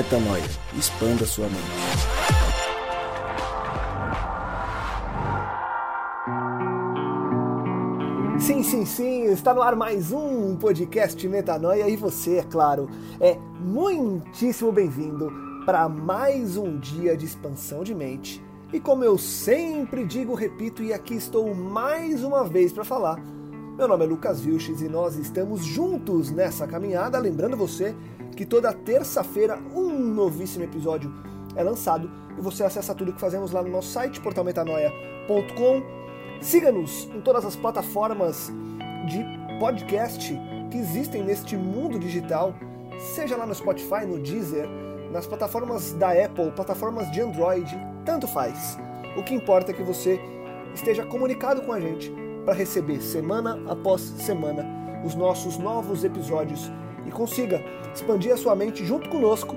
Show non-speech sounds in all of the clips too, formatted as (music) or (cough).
Metanoia. Expanda sua mente. Sim, sim, sim, está no ar mais um podcast Metanoia e você, é claro, é muitíssimo bem-vindo para mais um dia de expansão de mente. E como eu sempre digo, repito, e aqui estou mais uma vez para falar, meu nome é Lucas Vilches e nós estamos juntos nessa caminhada. Lembrando você que toda terça-feira um novíssimo episódio é lançado e você acessa tudo que fazemos lá no nosso site, portalmetanoia.com. Siga-nos em todas as plataformas de podcast que existem neste mundo digital, seja lá no Spotify, no Deezer, nas plataformas da Apple, plataformas de Android, tanto faz. O que importa é que você esteja comunicado com a gente para receber semana após semana os nossos novos episódios e consiga expandir a sua mente junto conosco,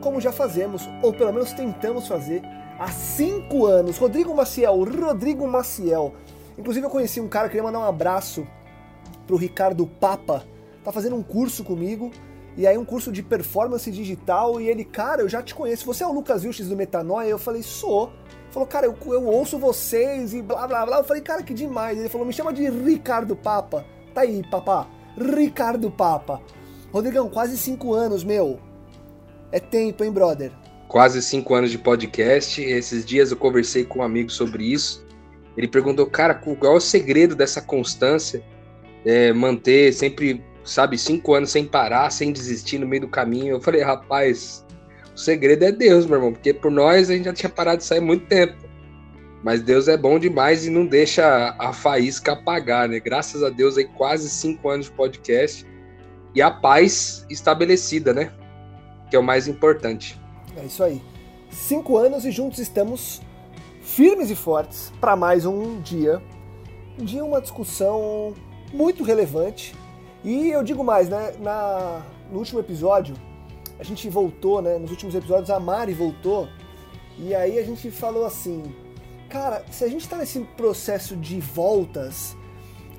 como já fazemos, ou pelo menos tentamos fazer, há cinco anos. Rodrigo Maciel, Rodrigo Maciel. Inclusive eu conheci um cara, queria mandar um abraço pro Ricardo Papa, tá fazendo um curso comigo, e aí um curso de performance digital, e ele, cara, eu já te conheço, você é o Lucas Vilches do Metanoia? Eu falei, sou. Falou, cara, eu, eu ouço vocês e blá blá blá. Eu falei, cara, que demais. Ele falou, me chama de Ricardo Papa. Tá aí, papá. Ricardo Papa. Rodrigão, quase cinco anos, meu. É tempo, hein, brother? Quase cinco anos de podcast. Esses dias eu conversei com um amigo sobre isso. Ele perguntou, cara, qual é o segredo dessa constância? É, manter sempre, sabe, cinco anos sem parar, sem desistir no meio do caminho. Eu falei, rapaz, o segredo é Deus, meu irmão, porque por nós a gente já tinha parado de sair muito tempo. Mas Deus é bom demais e não deixa a faísca apagar, né? Graças a Deus aí quase cinco anos de podcast e a paz estabelecida, né? Que é o mais importante. É isso aí. Cinco anos e juntos estamos firmes e fortes para mais um dia. Dia uma discussão muito relevante. E eu digo mais, né? Na, no último episódio, a gente voltou, né? Nos últimos episódios a Mari voltou. E aí a gente falou assim, cara, se a gente tá nesse processo de voltas,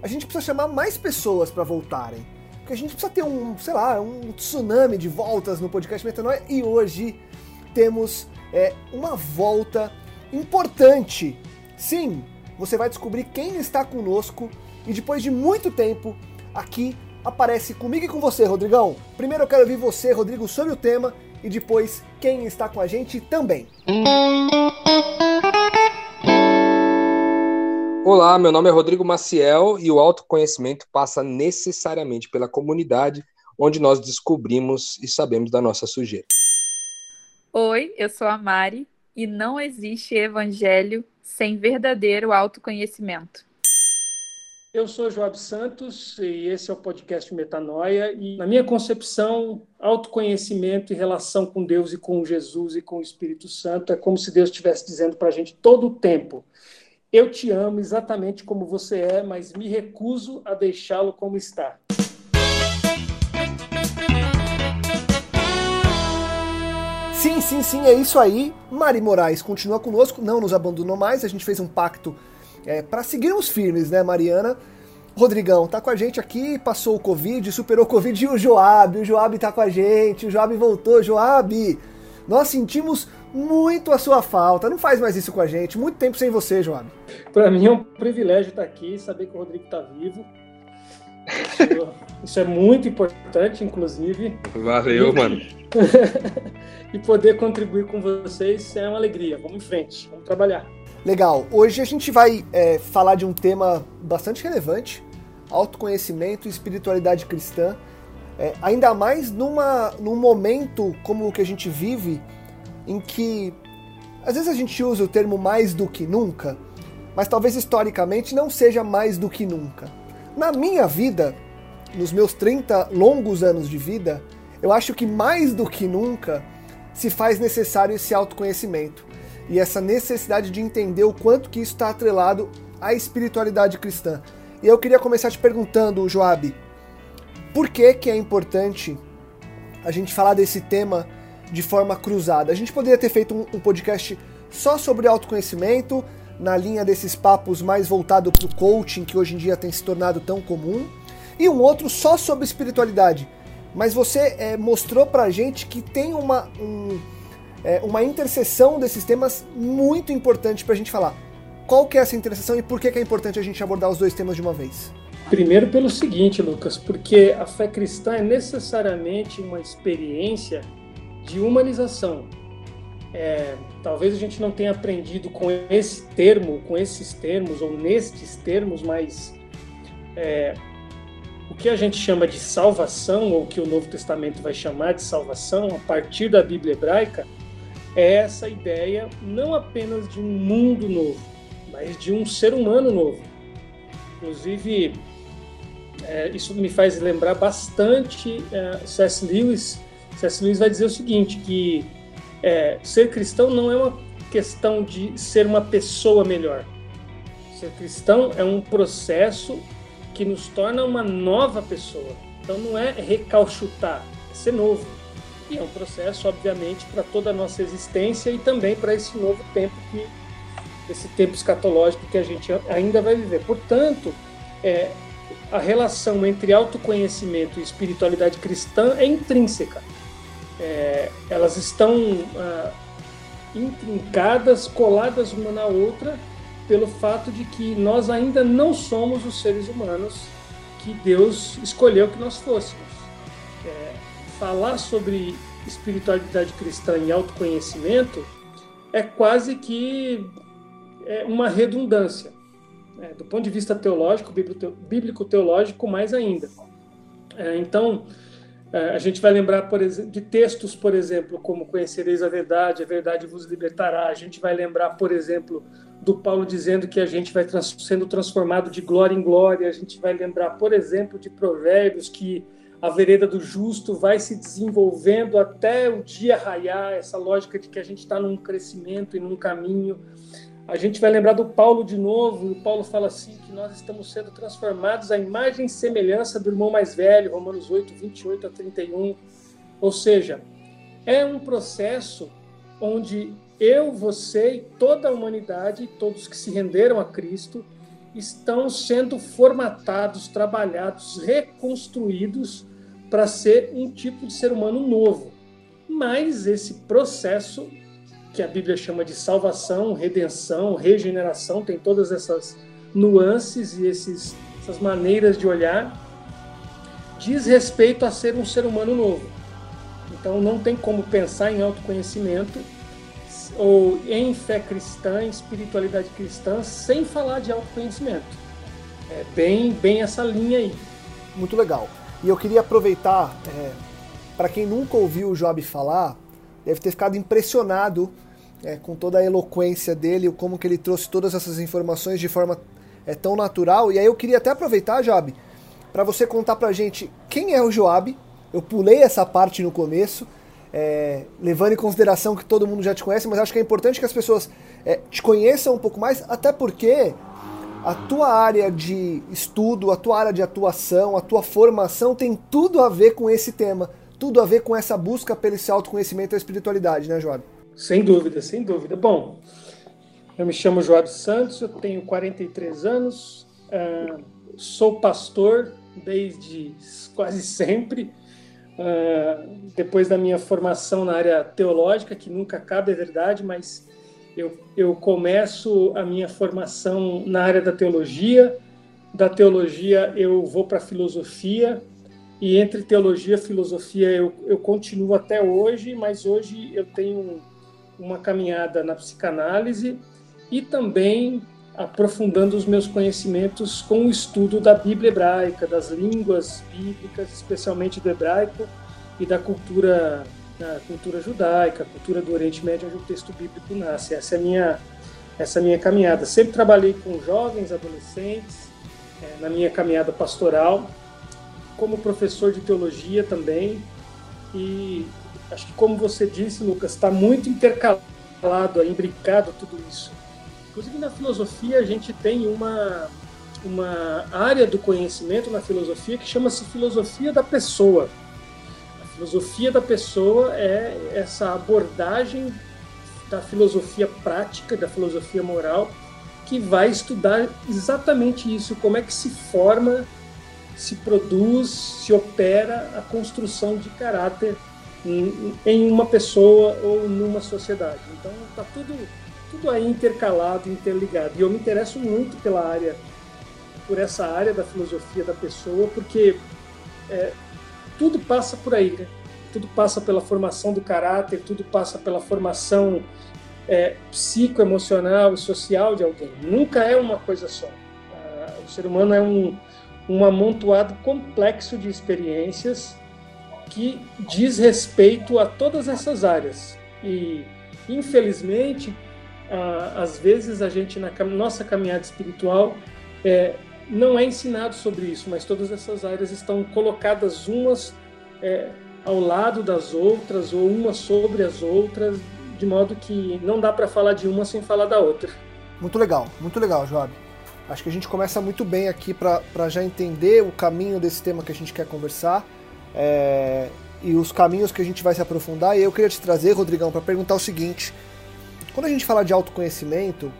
a gente precisa chamar mais pessoas para voltarem. Porque a gente precisa ter um, sei lá, um tsunami de voltas no podcast Metanoia. E hoje temos é, uma volta importante. Sim, você vai descobrir quem está conosco e depois de muito tempo aqui aparece comigo e com você, Rodrigão. Primeiro eu quero ouvir você, Rodrigo, sobre o tema e depois quem está com a gente também. Olá, meu nome é Rodrigo Maciel e o autoconhecimento passa necessariamente pela comunidade onde nós descobrimos e sabemos da nossa sujeira. Oi, eu sou a Mari e não existe evangelho sem verdadeiro autoconhecimento. Eu sou Joab Santos e esse é o podcast Metanoia. E, na minha concepção, autoconhecimento e relação com Deus e com Jesus e com o Espírito Santo é como se Deus estivesse dizendo para a gente todo o tempo: Eu te amo exatamente como você é, mas me recuso a deixá-lo como está. Sim, sim, sim, é isso aí. Mari Moraes continua conosco, não nos abandonou mais. A gente fez um pacto é, para seguirmos firmes, né, Mariana? Rodrigão tá com a gente aqui, passou o Covid, superou o Covid e o Joab, o Joab tá com a gente, o Joab voltou, Joab. Nós sentimos muito a sua falta, não faz mais isso com a gente, muito tempo sem você, Joab. Para mim é um privilégio estar aqui, saber que o Rodrigo tá vivo. Isso, isso é muito importante, inclusive. Valeu, e, mano. (laughs) e poder contribuir com vocês é uma alegria. Vamos em frente, vamos trabalhar. Legal. Hoje a gente vai é, falar de um tema bastante relevante: autoconhecimento e espiritualidade cristã. É, ainda mais numa, num momento como o que a gente vive, em que às vezes a gente usa o termo mais do que nunca, mas talvez historicamente não seja mais do que nunca. Na minha vida, nos meus 30 longos anos de vida, eu acho que mais do que nunca se faz necessário esse autoconhecimento e essa necessidade de entender o quanto que isso está atrelado à espiritualidade cristã. E eu queria começar te perguntando, Joab, por que que é importante a gente falar desse tema de forma cruzada? A gente poderia ter feito um, um podcast só sobre autoconhecimento, na linha desses papos mais voltado para o coaching, que hoje em dia tem se tornado tão comum, e um outro só sobre espiritualidade. mas você é, mostrou pra gente que tem uma, um, é, uma interseção desses temas muito importante pra gente falar. Qual que é essa interseção e por que, que é importante a gente abordar os dois temas de uma vez? Primeiro pelo seguinte, Lucas, porque a fé cristã é necessariamente uma experiência de humanização. É, talvez a gente não tenha aprendido com esse termo, com esses termos ou nestes termos, mas é, o que a gente chama de salvação, ou que o Novo Testamento vai chamar de salvação, a partir da Bíblia hebraica, é essa ideia não apenas de um mundo novo, mas de um ser humano novo. Inclusive, é, isso me faz lembrar bastante é, C.S. Lewis. C.S. Lewis vai dizer o seguinte, que é, ser cristão não é uma questão de ser uma pessoa melhor. Ser cristão é um processo que nos torna uma nova pessoa. Então não é recalchutar, é ser novo. E é um processo, obviamente, para toda a nossa existência e também para esse novo tempo que esse tempo escatológico que a gente ainda vai viver. Portanto, é, a relação entre autoconhecimento e espiritualidade cristã é intrínseca. É, elas estão ah, intrincadas, coladas uma na outra, pelo fato de que nós ainda não somos os seres humanos que Deus escolheu que nós fôssemos. É, falar sobre espiritualidade cristã e autoconhecimento é quase que é uma redundância. É, do ponto de vista teológico, bíblico-teológico, mais ainda. É, então, a gente vai lembrar por exemplo, de textos, por exemplo, como Conhecereis a Verdade, a Verdade vos libertará. A gente vai lembrar, por exemplo, do Paulo dizendo que a gente vai trans, sendo transformado de glória em glória. A gente vai lembrar, por exemplo, de Provérbios que a vereda do justo vai se desenvolvendo até o dia raiar, essa lógica de que a gente está num crescimento e num caminho. A gente vai lembrar do Paulo de novo, e o Paulo fala assim que nós estamos sendo transformados à imagem e semelhança do irmão mais velho, Romanos 8, 28 a 31. Ou seja, é um processo onde eu, você e toda a humanidade, todos que se renderam a Cristo, estão sendo formatados, trabalhados, reconstruídos para ser um tipo de ser humano novo. Mas esse processo, que a Bíblia chama de salvação, redenção, regeneração, tem todas essas nuances e esses, essas maneiras de olhar, diz respeito a ser um ser humano novo. Então não tem como pensar em autoconhecimento ou em fé cristã, em espiritualidade cristã, sem falar de autoconhecimento. É bem, bem essa linha aí. Muito legal. E eu queria aproveitar, é, para quem nunca ouviu o Job falar, deve ter ficado impressionado é, com toda a eloquência dele, como que ele trouxe todas essas informações de forma é, tão natural. E aí eu queria até aproveitar, Job, para você contar pra gente quem é o Joab. Eu pulei essa parte no começo, é, levando em consideração que todo mundo já te conhece, mas acho que é importante que as pessoas é, te conheçam um pouco mais, até porque a tua área de estudo, a tua área de atuação, a tua formação tem tudo a ver com esse tema, tudo a ver com essa busca pelo esse autoconhecimento e espiritualidade, né, Joab? Sem dúvida, sem dúvida. Bom, eu me chamo Joab Santos, eu tenho 43 anos, uh, sou pastor desde quase sempre, Uh, depois da minha formação na área teológica, que nunca acaba, é verdade, mas eu, eu começo a minha formação na área da teologia, da teologia eu vou para a filosofia, e entre teologia e filosofia eu, eu continuo até hoje, mas hoje eu tenho uma caminhada na psicanálise e também aprofundando os meus conhecimentos com o estudo da Bíblia hebraica, das línguas bíblicas, especialmente do hebraico e da cultura, da cultura judaica, cultura do Oriente Médio, onde o texto bíblico nasce. Essa é a minha, essa é minha caminhada. Sempre trabalhei com jovens, adolescentes, é, na minha caminhada pastoral, como professor de teologia também. E acho que, como você disse, Lucas, está muito intercalado, imbricado tudo isso Inclusive na filosofia a gente tem uma, uma área do conhecimento na filosofia que chama-se filosofia da pessoa. A filosofia da pessoa é essa abordagem da filosofia prática, da filosofia moral, que vai estudar exatamente isso, como é que se forma se produz, se opera a construção de caráter em, em uma pessoa ou numa sociedade. Então está tudo, tudo aí intercalado, interligado. E eu me interesso muito pela área, por essa área da filosofia da pessoa, porque é, tudo passa por aí, né? tudo passa pela formação do caráter, tudo passa pela formação é, psicoemocional e social de alguém. Nunca é uma coisa só. Ah, o ser humano é um, um amontoado complexo de experiências que diz respeito a todas essas áreas. E, infelizmente, às vezes a gente, na nossa caminhada espiritual, é, não é ensinado sobre isso, mas todas essas áreas estão colocadas umas é, ao lado das outras ou umas sobre as outras, de modo que não dá para falar de uma sem falar da outra. Muito legal, muito legal, Joab. Acho que a gente começa muito bem aqui para já entender o caminho desse tema que a gente quer conversar é, e os caminhos que a gente vai se aprofundar. E eu queria te trazer, Rodrigão, para perguntar o seguinte: quando a gente fala de autoconhecimento,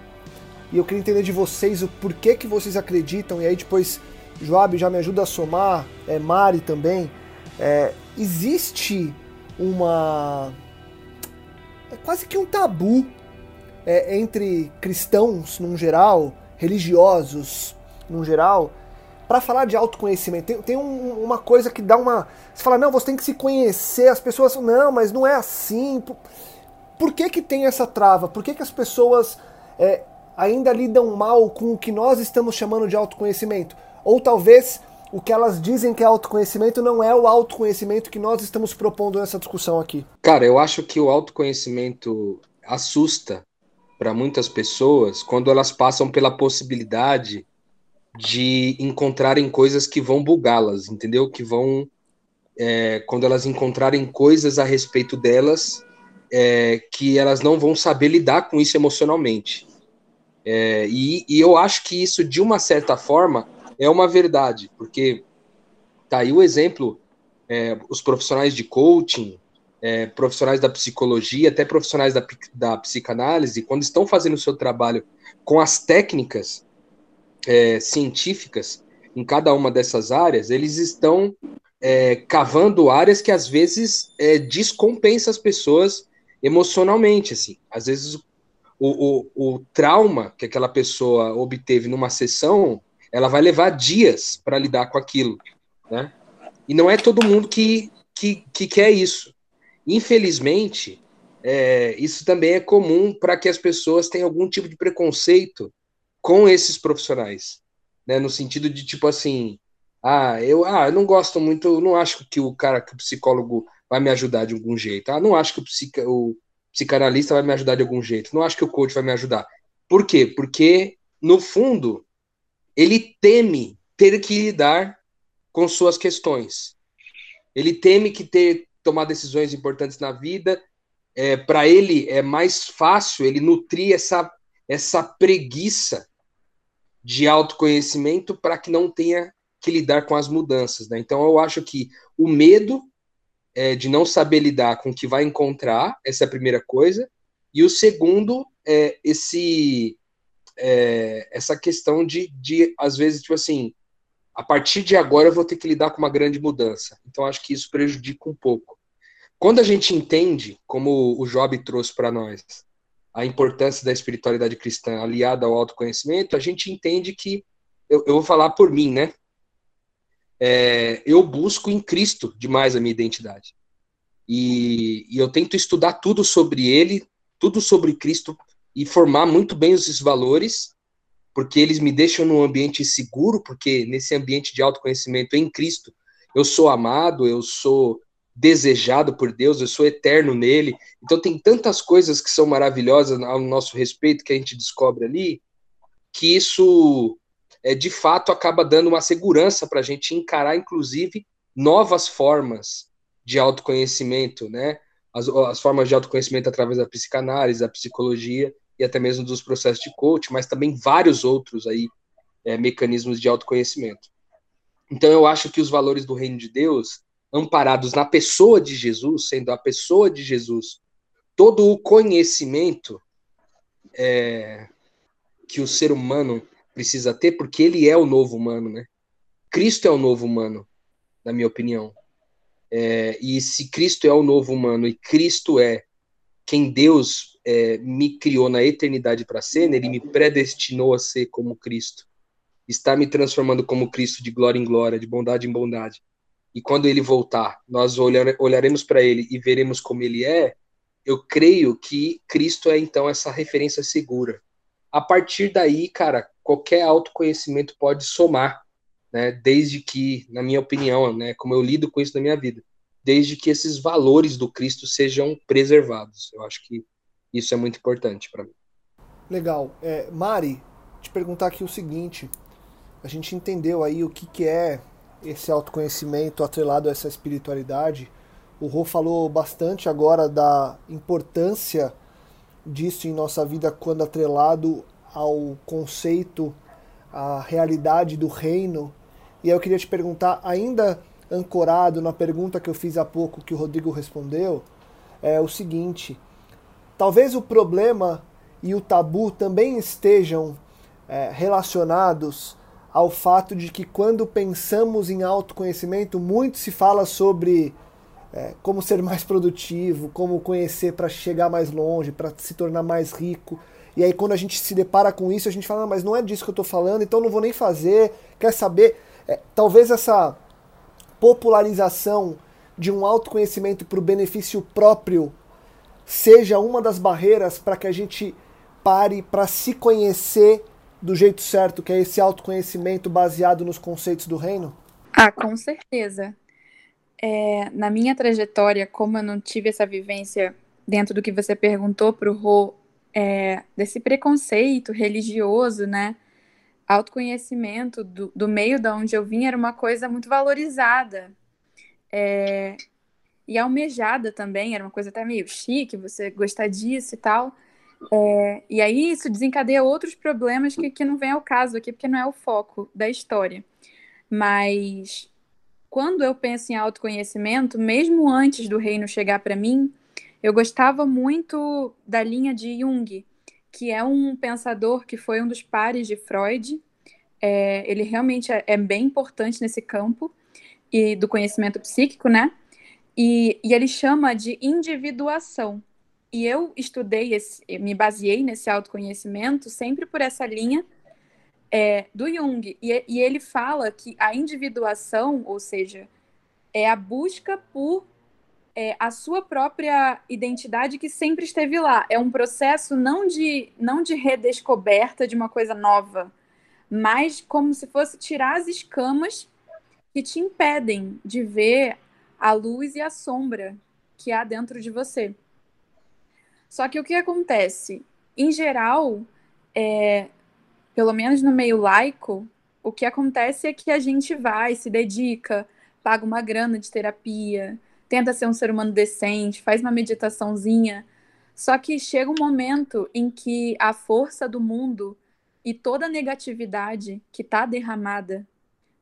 e eu queria entender de vocês o porquê que vocês acreditam, e aí depois Joab já me ajuda a somar, é, Mari também. É, existe uma. É quase que um tabu é, entre cristãos, num geral, religiosos, num geral, para falar de autoconhecimento. Tem, tem um, uma coisa que dá uma. Você fala, não, você tem que se conhecer, as pessoas. Não, mas não é assim. Por, por que, que tem essa trava? Por que, que as pessoas é, ainda lidam mal com o que nós estamos chamando de autoconhecimento? Ou talvez o que elas dizem que é autoconhecimento não é o autoconhecimento que nós estamos propondo nessa discussão aqui. Cara, eu acho que o autoconhecimento assusta para muitas pessoas quando elas passam pela possibilidade de encontrarem coisas que vão bugá-las, entendeu? Que vão. É, quando elas encontrarem coisas a respeito delas é, que elas não vão saber lidar com isso emocionalmente. É, e, e eu acho que isso, de uma certa forma, é uma verdade, porque tá aí o exemplo, é, os profissionais de coaching, é, profissionais da psicologia, até profissionais da, da psicanálise, quando estão fazendo o seu trabalho com as técnicas é, científicas em cada uma dessas áreas, eles estão é, cavando áreas que às vezes é, descompensa as pessoas emocionalmente, assim. Às vezes o, o, o trauma que aquela pessoa obteve numa sessão ela vai levar dias para lidar com aquilo, né? E não é todo mundo que, que, que quer isso. Infelizmente, é, isso também é comum para que as pessoas tenham algum tipo de preconceito com esses profissionais, né? No sentido de tipo assim, ah, eu, ah, eu não gosto muito, não acho que o cara, que o psicólogo vai me ajudar de algum jeito. Ah, não acho que o, psica, o psicanalista vai me ajudar de algum jeito. Não acho que o coach vai me ajudar. Por quê? Porque no fundo ele teme ter que lidar com suas questões. Ele teme que ter tomar decisões importantes na vida. É, para ele é mais fácil ele nutrir essa, essa preguiça de autoconhecimento para que não tenha que lidar com as mudanças. Né? Então eu acho que o medo é, de não saber lidar com o que vai encontrar, essa é a primeira coisa. E o segundo é esse é, essa questão de, de, às vezes, tipo assim, a partir de agora eu vou ter que lidar com uma grande mudança. Então, acho que isso prejudica um pouco. Quando a gente entende, como o Job trouxe para nós, a importância da espiritualidade cristã aliada ao autoconhecimento, a gente entende que, eu, eu vou falar por mim, né? É, eu busco em Cristo demais a minha identidade. E, e eu tento estudar tudo sobre ele, tudo sobre Cristo, e formar muito bem esses valores, porque eles me deixam num ambiente seguro, porque nesse ambiente de autoconhecimento em Cristo, eu sou amado, eu sou desejado por Deus, eu sou eterno nele. Então tem tantas coisas que são maravilhosas ao nosso respeito que a gente descobre ali, que isso é, de fato acaba dando uma segurança para a gente encarar, inclusive, novas formas de autoconhecimento, né? As, as formas de autoconhecimento através da psicanálise, da psicologia, e até mesmo dos processos de coach, mas também vários outros aí é, mecanismos de autoconhecimento. Então eu acho que os valores do reino de Deus, amparados na pessoa de Jesus, sendo a pessoa de Jesus, todo o conhecimento é, que o ser humano precisa ter, porque ele é o novo humano, né? Cristo é o novo humano, na minha opinião. É, e se Cristo é o novo humano e Cristo é quem Deus é, me criou na eternidade para ser, né, ele me predestinou a ser como Cristo. Está me transformando como Cristo de glória em glória, de bondade em bondade. E quando ele voltar, nós olhar, olharemos para ele e veremos como ele é. Eu creio que Cristo é então essa referência segura. A partir daí, cara, qualquer autoconhecimento pode somar, né? Desde que, na minha opinião, né, como eu lido com isso na minha vida, desde que esses valores do Cristo sejam preservados. Eu acho que isso é muito importante para mim. Legal. É, Mari, te perguntar aqui o seguinte: a gente entendeu aí o que, que é esse autoconhecimento atrelado a essa espiritualidade. O Rô falou bastante agora da importância disso em nossa vida quando atrelado ao conceito, à realidade do reino. E aí eu queria te perguntar, ainda ancorado na pergunta que eu fiz há pouco que o Rodrigo respondeu, é o seguinte: Talvez o problema e o tabu também estejam é, relacionados ao fato de que quando pensamos em autoconhecimento, muito se fala sobre é, como ser mais produtivo, como conhecer para chegar mais longe, para se tornar mais rico. E aí quando a gente se depara com isso, a gente fala, mas não é disso que eu estou falando, então não vou nem fazer. Quer saber? É, talvez essa popularização de um autoconhecimento para o benefício próprio seja uma das barreiras para que a gente pare para se conhecer do jeito certo, que é esse autoconhecimento baseado nos conceitos do reino? Ah, com certeza. É, na minha trajetória, como eu não tive essa vivência dentro do que você perguntou para o Rô, é, desse preconceito religioso, né? Autoconhecimento do, do meio da onde eu vim era uma coisa muito valorizada. É, e almejada também, era uma coisa até meio chique, você gostar disso e tal. É, e aí isso desencadeia outros problemas que, que não vem ao caso aqui, porque não é o foco da história. Mas quando eu penso em autoconhecimento, mesmo antes do reino chegar para mim, eu gostava muito da linha de Jung, que é um pensador que foi um dos pares de Freud. É, ele realmente é, é bem importante nesse campo e do conhecimento psíquico, né? E, e ele chama de individuação. E eu estudei, esse, me baseei nesse autoconhecimento sempre por essa linha é, do Jung. E, e ele fala que a individuação, ou seja, é a busca por é, a sua própria identidade que sempre esteve lá. É um processo não de, não de redescoberta de uma coisa nova, mas como se fosse tirar as escamas que te impedem de ver a luz e a sombra que há dentro de você. Só que o que acontece? Em geral, é, pelo menos no meio laico, o que acontece é que a gente vai, se dedica, paga uma grana de terapia, tenta ser um ser humano decente, faz uma meditaçãozinha. Só que chega um momento em que a força do mundo e toda a negatividade que está derramada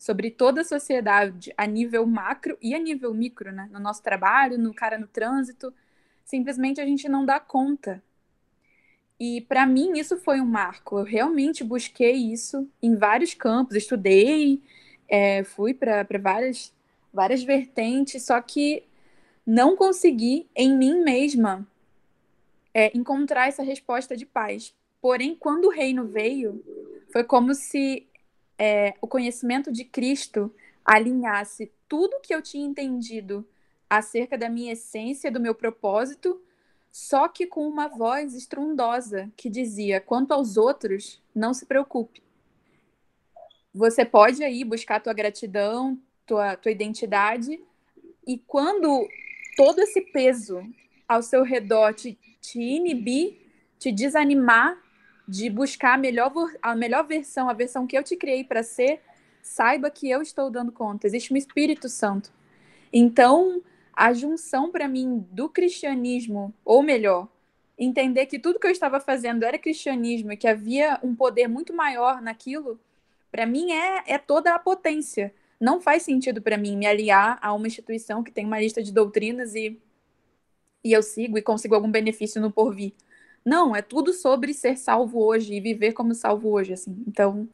sobre toda a sociedade a nível macro e a nível micro, né? No nosso trabalho, no cara no trânsito, simplesmente a gente não dá conta. E para mim isso foi um marco. Eu realmente busquei isso em vários campos, estudei, é, fui para várias várias vertentes, só que não consegui em mim mesma é, encontrar essa resposta de paz. Porém, quando o reino veio, foi como se é, o conhecimento de Cristo alinhasse tudo que eu tinha entendido acerca da minha essência, do meu propósito, só que com uma voz estrondosa que dizia: quanto aos outros, não se preocupe. Você pode aí buscar tua gratidão, tua, tua identidade, e quando todo esse peso ao seu redor te, te inibir, te desanimar, de buscar a melhor, a melhor versão, a versão que eu te criei para ser, saiba que eu estou dando conta. Existe um Espírito Santo. Então, a junção para mim do cristianismo, ou melhor, entender que tudo que eu estava fazendo era cristianismo e que havia um poder muito maior naquilo, para mim é, é toda a potência. Não faz sentido para mim me aliar a uma instituição que tem uma lista de doutrinas e, e eu sigo e consigo algum benefício no porvir. Não, é tudo sobre ser salvo hoje e viver como salvo hoje, assim. Então,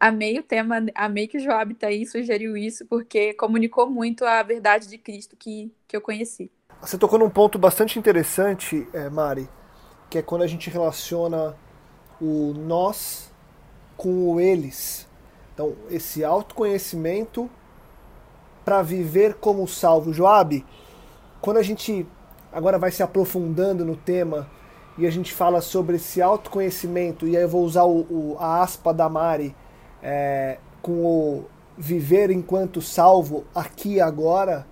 Amei o tema, amei que o Joab tá aí, sugeriu isso, porque comunicou muito a verdade de Cristo que, que eu conheci. Você tocou num ponto bastante interessante, é, Mari, que é quando a gente relaciona o nós com o eles. Então, esse autoconhecimento para viver como salvo. Joab, quando a gente agora vai se aprofundando no tema e a gente fala sobre esse autoconhecimento, e aí eu vou usar o, o a aspa da Mari é, com o viver enquanto salvo aqui e agora,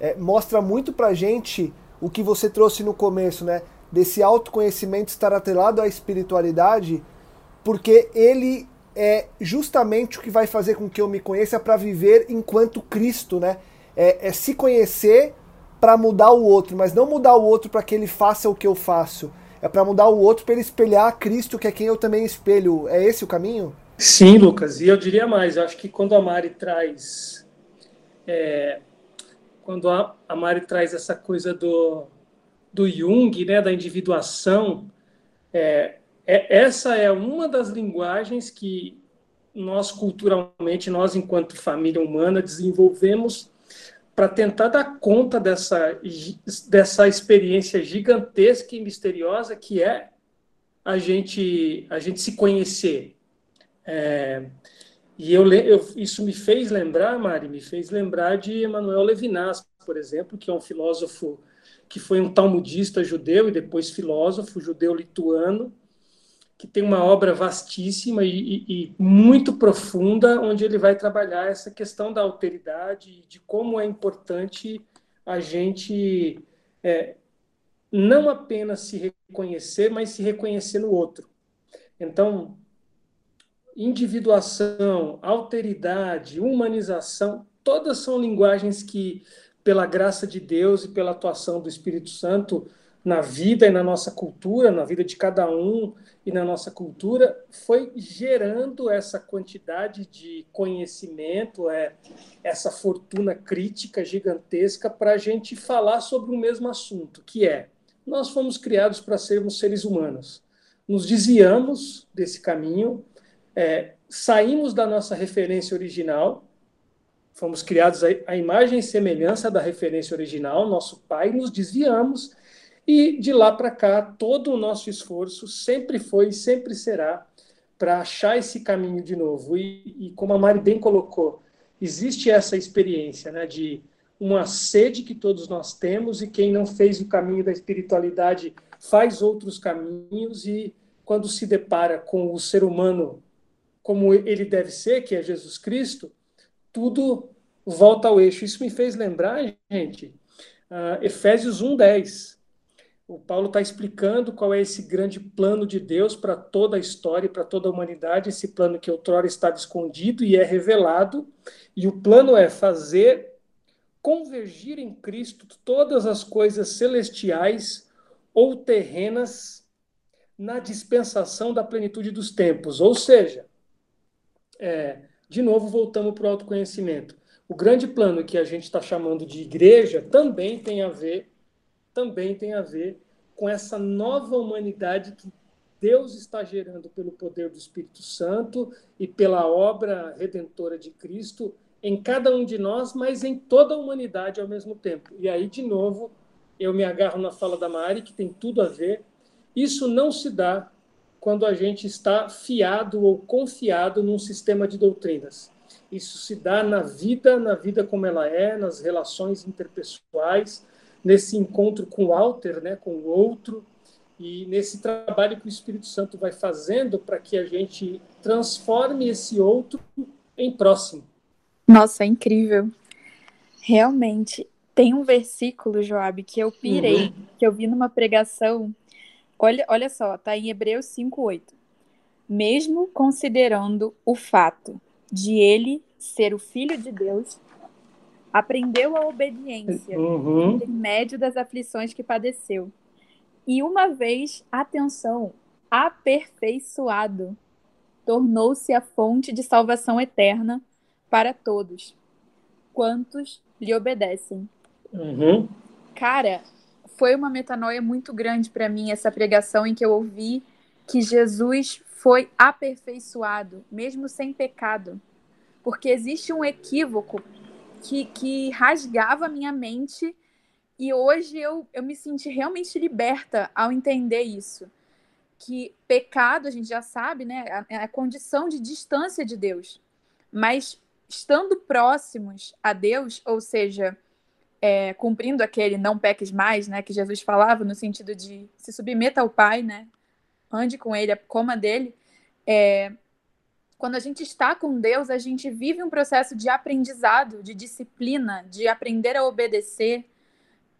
é, mostra muito pra gente o que você trouxe no começo, né? Desse autoconhecimento estar atrelado à espiritualidade, porque ele é justamente o que vai fazer com que eu me conheça para viver enquanto Cristo, né? É, é se conhecer para mudar o outro, mas não mudar o outro para que ele faça o que eu faço. É para mudar o outro para ele espelhar Cristo, que é quem eu também espelho. É esse o caminho? Sim, Lucas. E eu diria mais. Eu acho que quando a Mari traz, é, quando a, a Mari traz essa coisa do do Jung, né, da individuação, é, é, essa é uma das linguagens que nós culturalmente, nós enquanto família humana, desenvolvemos para tentar dar conta dessa, dessa experiência gigantesca e misteriosa que é a gente, a gente se conhecer. É, e eu, eu, isso me fez lembrar, Mari, me fez lembrar de Emmanuel Levinas, por exemplo, que é um filósofo que foi um talmudista judeu e depois filósofo judeu lituano, que tem uma obra vastíssima e, e, e, muito profunda, onde ele vai trabalhar essa questão da alteridade, de como é importante a gente é, não apenas se reconhecer, mas se reconhecer no outro. Então, individuação, alteridade, humanização, todas são linguagens que, pela graça de Deus e pela atuação do Espírito Santo na vida e na nossa cultura, na vida de cada um, e na nossa cultura foi gerando essa quantidade de conhecimento, é, essa fortuna crítica gigantesca para a gente falar sobre o mesmo assunto, que é nós fomos criados para sermos seres humanos. Nos desviamos desse caminho, é, saímos da nossa referência original, fomos criados à imagem e semelhança da referência original, nosso pai, nos desviamos e de lá para cá, todo o nosso esforço sempre foi e sempre será para achar esse caminho de novo. E, e, como a Mari bem colocou, existe essa experiência né, de uma sede que todos nós temos e quem não fez o caminho da espiritualidade faz outros caminhos e quando se depara com o ser humano como ele deve ser, que é Jesus Cristo, tudo volta ao eixo. Isso me fez lembrar, gente, uh, Efésios 1:10 o Paulo está explicando qual é esse grande plano de Deus para toda a história, para toda a humanidade, esse plano que outrora estava escondido e é revelado. E o plano é fazer convergir em Cristo todas as coisas celestiais ou terrenas na dispensação da plenitude dos tempos. Ou seja, é, de novo voltamos para o autoconhecimento. O grande plano que a gente está chamando de igreja também tem a ver também tem a ver com essa nova humanidade que Deus está gerando pelo poder do Espírito Santo e pela obra redentora de Cristo em cada um de nós, mas em toda a humanidade ao mesmo tempo. E aí, de novo, eu me agarro na fala da Mari, que tem tudo a ver. Isso não se dá quando a gente está fiado ou confiado num sistema de doutrinas. Isso se dá na vida, na vida como ela é, nas relações interpessoais, nesse encontro com o alter, né, com o outro, e nesse trabalho que o Espírito Santo vai fazendo para que a gente transforme esse outro em próximo. Nossa, é incrível. Realmente. Tem um versículo, Joab, que eu pirei, uhum. que eu vi numa pregação. Olha, olha só, tá em Hebreus 5:8. Mesmo considerando o fato de ele ser o filho de Deus, aprendeu a obediência uhum. em médio das aflições que padeceu. E uma vez, atenção, aperfeiçoado, tornou-se a fonte de salvação eterna para todos, quantos lhe obedecem. Uhum. Cara, foi uma metanoia muito grande para mim essa pregação em que eu ouvi que Jesus foi aperfeiçoado, mesmo sem pecado. Porque existe um equívoco que, que rasgava a minha mente e hoje eu, eu me senti realmente liberta ao entender isso. Que pecado, a gente já sabe, né? É a condição de distância de Deus. Mas estando próximos a Deus, ou seja, é, cumprindo aquele não peques mais, né, que Jesus falava no sentido de se submeta ao Pai, né, ande com Ele, coma dele. É, quando a gente está com Deus, a gente vive um processo de aprendizado, de disciplina, de aprender a obedecer,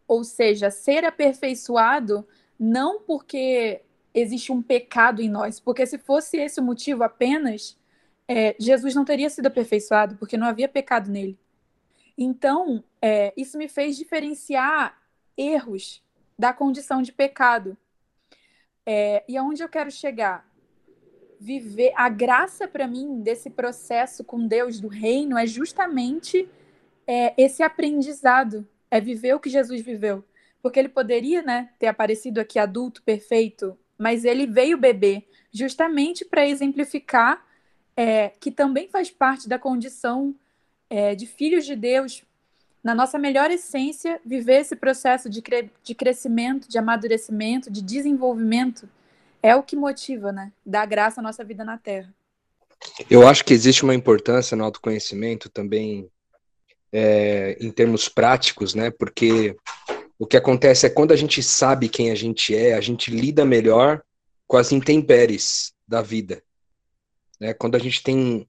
ou seja, ser aperfeiçoado não porque existe um pecado em nós, porque se fosse esse o motivo apenas, é, Jesus não teria sido aperfeiçoado, porque não havia pecado nele. Então, é, isso me fez diferenciar erros da condição de pecado. É, e aonde eu quero chegar? Viver a graça para mim desse processo com Deus do reino é justamente é, esse aprendizado, é viver o que Jesus viveu, porque ele poderia, né, ter aparecido aqui adulto perfeito, mas ele veio beber justamente para exemplificar é, que também faz parte da condição é, de filhos de Deus, na nossa melhor essência, viver esse processo de, cre de crescimento, de amadurecimento, de desenvolvimento, é o que motiva, né? Dá graça à nossa vida na Terra. Eu acho que existe uma importância no autoconhecimento também é, em termos práticos, né? Porque o que acontece é quando a gente sabe quem a gente é, a gente lida melhor com as intempéries da vida. Né? Quando a gente tem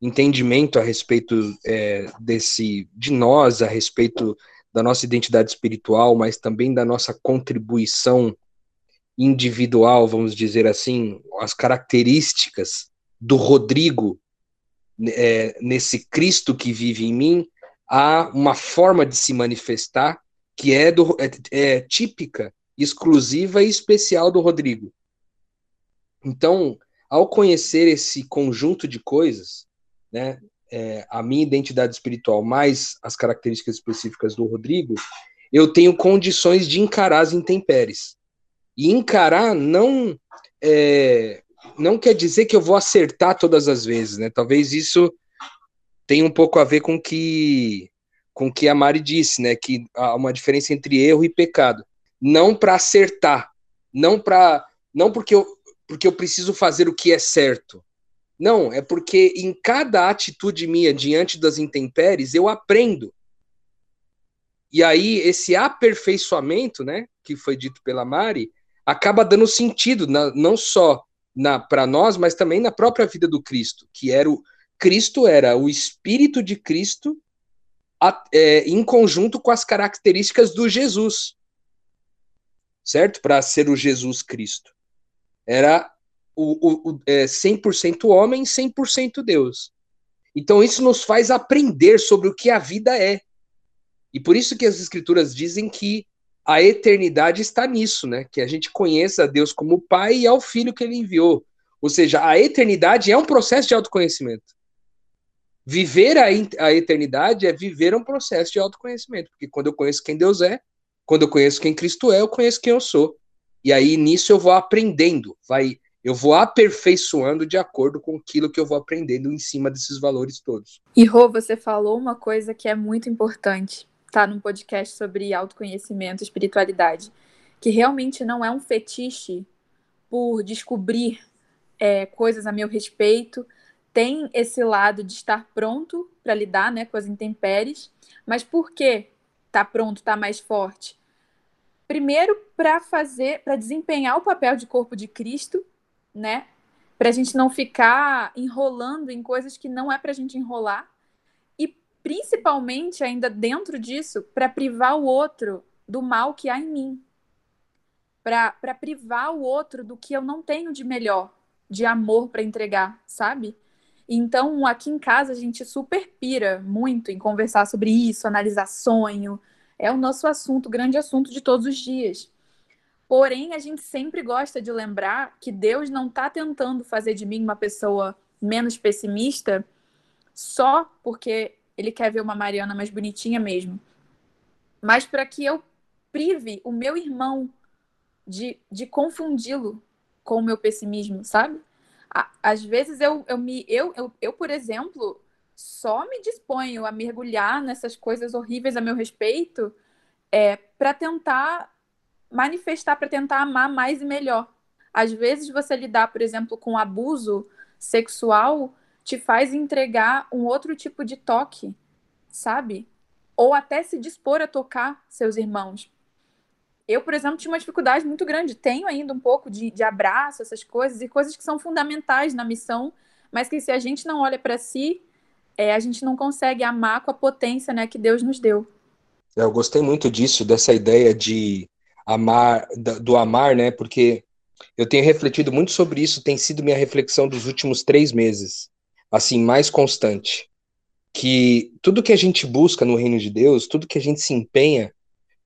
entendimento a respeito é, desse de nós, a respeito da nossa identidade espiritual, mas também da nossa contribuição individual, vamos dizer assim, as características do Rodrigo é, nesse Cristo que vive em mim, há uma forma de se manifestar que é, do, é, é típica, exclusiva e especial do Rodrigo. Então, ao conhecer esse conjunto de coisas, né, é, a minha identidade espiritual mais as características específicas do Rodrigo, eu tenho condições de encarar as intempéries. E encarar não é, não quer dizer que eu vou acertar todas as vezes, né? Talvez isso tenha um pouco a ver com que com que a Mari disse, né? Que há uma diferença entre erro e pecado. Não para acertar, não para não porque eu porque eu preciso fazer o que é certo, não, é porque em cada atitude minha diante das intempéries eu aprendo. E aí esse aperfeiçoamento, né, que foi dito pela Mari, acaba dando sentido na, não só na para nós, mas também na própria vida do Cristo, que era o Cristo era o Espírito de Cristo a, é, em conjunto com as características do Jesus, certo? Para ser o Jesus Cristo. Era o, o, é 100% homem, 100% Deus. Então isso nos faz aprender sobre o que a vida é. E por isso que as escrituras dizem que a eternidade está nisso, né? Que a gente conheça a Deus como Pai e ao Filho que ele enviou. Ou seja, a eternidade é um processo de autoconhecimento. Viver a, a eternidade é viver um processo de autoconhecimento, porque quando eu conheço quem Deus é, quando eu conheço quem Cristo é, eu conheço quem eu sou. E aí nisso eu vou aprendendo, vai eu vou aperfeiçoando de acordo com aquilo que eu vou aprendendo em cima desses valores todos. E Rô, você falou uma coisa que é muito importante, tá num podcast sobre autoconhecimento, espiritualidade, que realmente não é um fetiche por descobrir é, coisas a meu respeito, tem esse lado de estar pronto para lidar, né, com as intempéries, mas por que tá pronto, tá mais forte? Primeiro, para fazer, para desempenhar o papel de corpo de Cristo né? Para a gente não ficar enrolando em coisas que não é para a gente enrolar. Principalmente, ainda dentro disso, para privar o outro do mal que há em mim. Para privar o outro do que eu não tenho de melhor, de amor para entregar, sabe? Então, aqui em casa, a gente super pira muito em conversar sobre isso, analisar sonho. É o nosso assunto, grande assunto de todos os dias. Porém, a gente sempre gosta de lembrar que Deus não está tentando fazer de mim uma pessoa menos pessimista só porque ele quer ver uma Mariana mais bonitinha mesmo, mas para que eu prive o meu irmão de, de confundi-lo com o meu pessimismo, sabe? às vezes eu, eu me eu, eu, eu, por exemplo, só me disponho a mergulhar nessas coisas horríveis a meu respeito é, para tentar manifestar, para tentar amar mais e melhor. Às vezes você lidar, por exemplo, com abuso sexual te faz entregar um outro tipo de toque, sabe? Ou até se dispor a tocar seus irmãos. Eu, por exemplo, tinha uma dificuldade muito grande, tenho ainda um pouco de, de abraço, essas coisas, e coisas que são fundamentais na missão, mas que se a gente não olha para si, é, a gente não consegue amar com a potência né, que Deus nos deu. Eu gostei muito disso, dessa ideia de amar, do amar, né? Porque eu tenho refletido muito sobre isso, tem sido minha reflexão dos últimos três meses, assim, mais constante. Que tudo que a gente busca no reino de Deus, tudo que a gente se empenha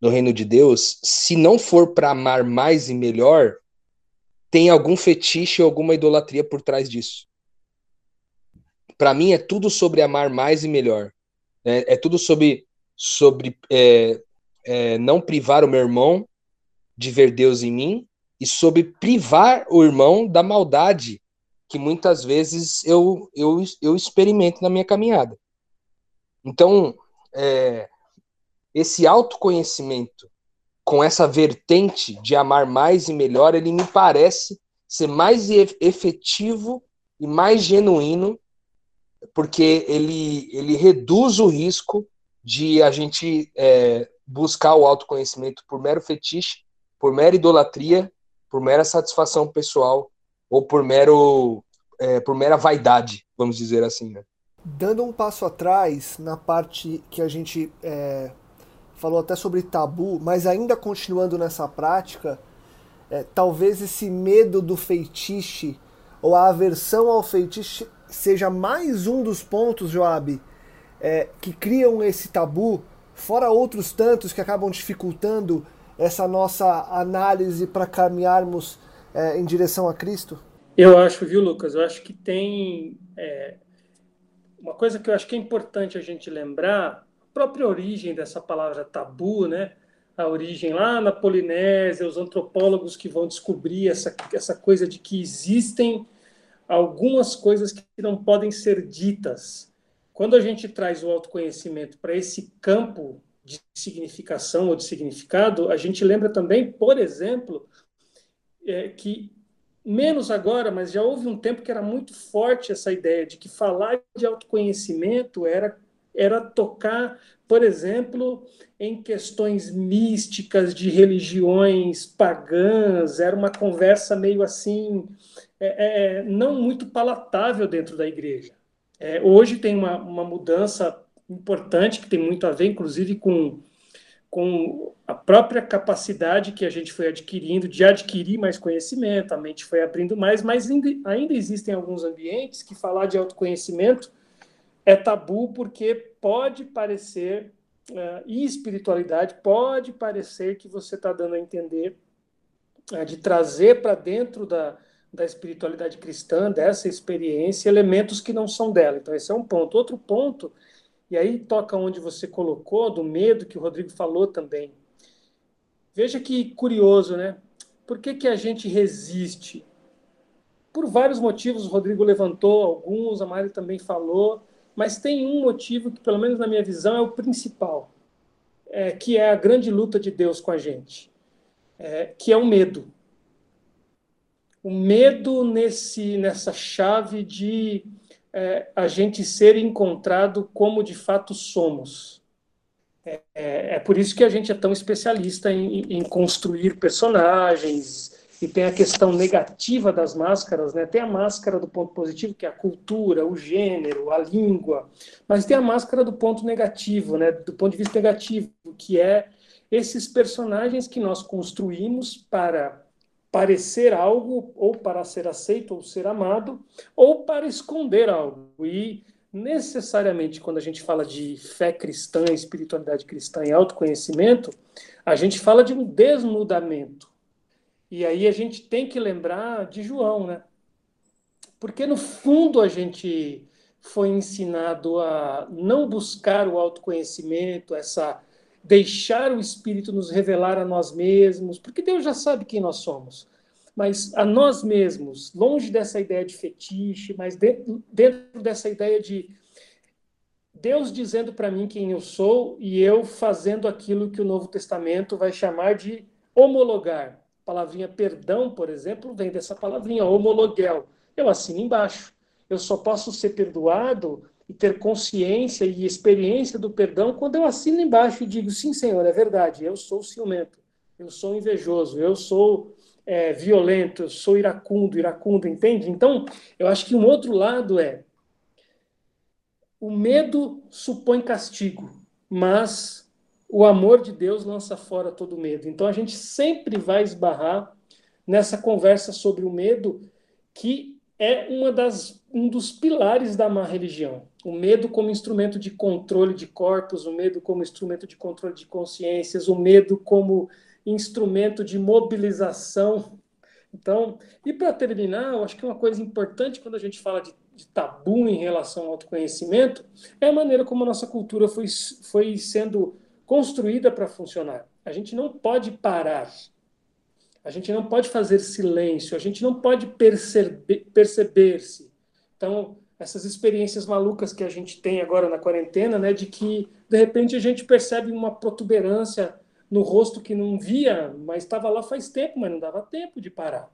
no reino de Deus, se não for para amar mais e melhor, tem algum fetiche ou alguma idolatria por trás disso. Para mim é tudo sobre amar mais e melhor. É, é tudo sobre, sobre é, é, não privar o meu irmão de ver Deus em mim e sobre privar o irmão da maldade que muitas vezes eu, eu, eu experimento na minha caminhada. Então, é, esse autoconhecimento com essa vertente de amar mais e melhor, ele me parece ser mais efetivo e mais genuíno, porque ele, ele reduz o risco de a gente é, buscar o autoconhecimento por mero fetiche, por mera idolatria por mera satisfação pessoal ou por mero é, por mera vaidade, vamos dizer assim. Né? Dando um passo atrás na parte que a gente é, falou até sobre tabu, mas ainda continuando nessa prática, é, talvez esse medo do feitiço ou a aversão ao feitiço seja mais um dos pontos, Joab, é, que criam esse tabu, fora outros tantos que acabam dificultando essa nossa análise para caminharmos é, em direção a Cristo? Eu acho, viu, Lucas? Eu acho que tem é, uma coisa que eu acho que é importante a gente lembrar, a própria origem dessa palavra tabu, né? A origem lá na Polinésia, os antropólogos que vão descobrir essa, essa coisa de que existem algumas coisas que não podem ser ditas. Quando a gente traz o autoconhecimento para esse campo de significação ou de significado, a gente lembra também, por exemplo, é, que menos agora, mas já houve um tempo que era muito forte essa ideia de que falar de autoconhecimento era era tocar, por exemplo, em questões místicas de religiões pagãs, era uma conversa meio assim, é, é, não muito palatável dentro da igreja. É, hoje tem uma, uma mudança importante que tem muito a ver, inclusive, com, com a própria capacidade que a gente foi adquirindo de adquirir mais conhecimento, a mente foi abrindo mais, mas ainda, ainda existem alguns ambientes que falar de autoconhecimento é tabu porque pode parecer, uh, e espiritualidade pode parecer que você está dando a entender uh, de trazer para dentro da, da espiritualidade cristã, dessa experiência, elementos que não são dela. Então, esse é um ponto. Outro ponto e aí toca onde você colocou, do medo que o Rodrigo falou também. Veja que curioso, né? Por que, que a gente resiste? Por vários motivos, o Rodrigo levantou alguns, a Mari também falou, mas tem um motivo que, pelo menos na minha visão, é o principal, é, que é a grande luta de Deus com a gente, é, que é o medo. O medo nesse, nessa chave de é, a gente ser encontrado como de fato somos. É, é, por isso que a gente é tão especialista em, em, construir personagens e tem a questão negativa das máscaras, né? Tem a máscara do ponto positivo que é a cultura, o gênero, a língua, mas tem a máscara do ponto negativo, né? Do ponto de vista negativo, que é esses personagens que nós construímos para parecer algo, ou para ser aceito ou ser amado, ou para esconder algo. E necessariamente, quando a gente fala de fé cristã, espiritualidade cristã e autoconhecimento, a gente fala de um desnudamento. E aí a gente tem que lembrar de João, né? Porque no fundo a gente foi ensinado a não buscar o autoconhecimento, essa deixar o Espírito nos revelar a nós mesmos, porque Deus já sabe quem nós somos. Mas a nós mesmos, longe dessa ideia de fetiche, mas dentro, dentro dessa ideia de Deus dizendo para mim quem eu sou e eu fazendo aquilo que o Novo Testamento vai chamar de homologar. A palavrinha perdão, por exemplo, vem dessa palavrinha homologuel. Eu assino embaixo. Eu só posso ser perdoado e ter consciência e experiência do perdão quando eu assino embaixo e digo: sim, Senhor, é verdade, eu sou ciumento, eu sou invejoso, eu sou é, violento, eu sou iracundo, iracundo, entende? Então, eu acho que um outro lado é o medo supõe castigo, mas o amor de Deus lança fora todo medo. Então a gente sempre vai esbarrar nessa conversa sobre o medo, que é uma das, um dos pilares da má religião. O medo como instrumento de controle de corpos, o medo como instrumento de controle de consciências, o medo como instrumento de mobilização. Então, e para terminar, eu acho que uma coisa importante quando a gente fala de, de, tabu em relação ao autoconhecimento é a maneira como a nossa cultura foi, foi sendo construída para funcionar. A gente não pode parar. A gente não pode fazer silêncio, a gente não pode perceber-se. Perceber então, essas experiências malucas que a gente tem agora na quarentena, né, de que de repente a gente percebe uma protuberância no rosto que não via, mas estava lá faz tempo, mas não dava tempo de parar.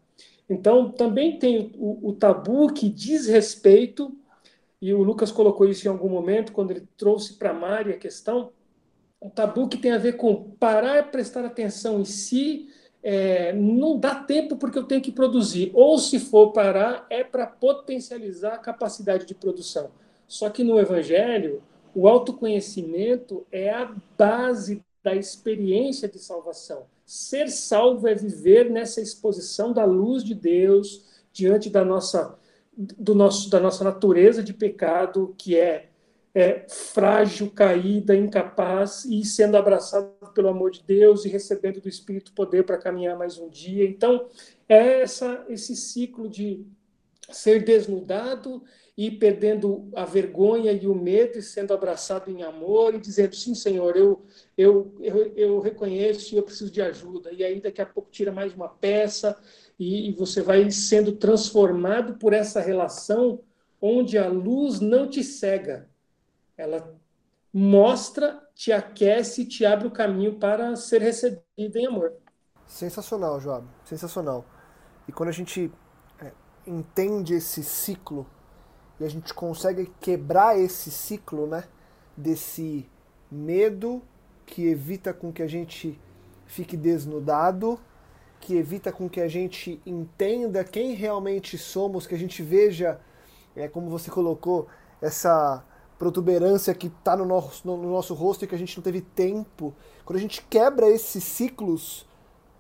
Então, também tem o, o tabu que diz respeito, e o Lucas colocou isso em algum momento, quando ele trouxe para a Mari a questão, um tabu que tem a ver com parar prestar atenção em si, é, não dá tempo porque eu tenho que produzir. Ou se for parar, é para potencializar a capacidade de produção. Só que no Evangelho, o autoconhecimento é a base da experiência de salvação. Ser salvo é viver nessa exposição da luz de Deus diante da nossa, do nosso, da nossa natureza de pecado, que é, é frágil, caída, incapaz, e sendo abraçado pelo amor de Deus e recebendo do Espírito poder para caminhar mais um dia. Então, é essa, esse ciclo de ser desnudado e perdendo a vergonha e o medo e sendo abraçado em amor e dizendo sim Senhor eu eu eu, eu reconheço e eu preciso de ajuda. E aí daqui a pouco tira mais uma peça e, e você vai sendo transformado por essa relação onde a luz não te cega. Ela mostra te aquece te abre o caminho para ser recebido em amor. Sensacional Joab. Sensacional. E quando a gente é, entende esse ciclo e a gente consegue quebrar esse ciclo, né? Desse medo que evita com que a gente fique desnudado, que evita com que a gente entenda quem realmente somos, que a gente veja, é, como você colocou, essa protuberância que está no nosso, no nosso rosto e que a gente não teve tempo. Quando a gente quebra esses ciclos,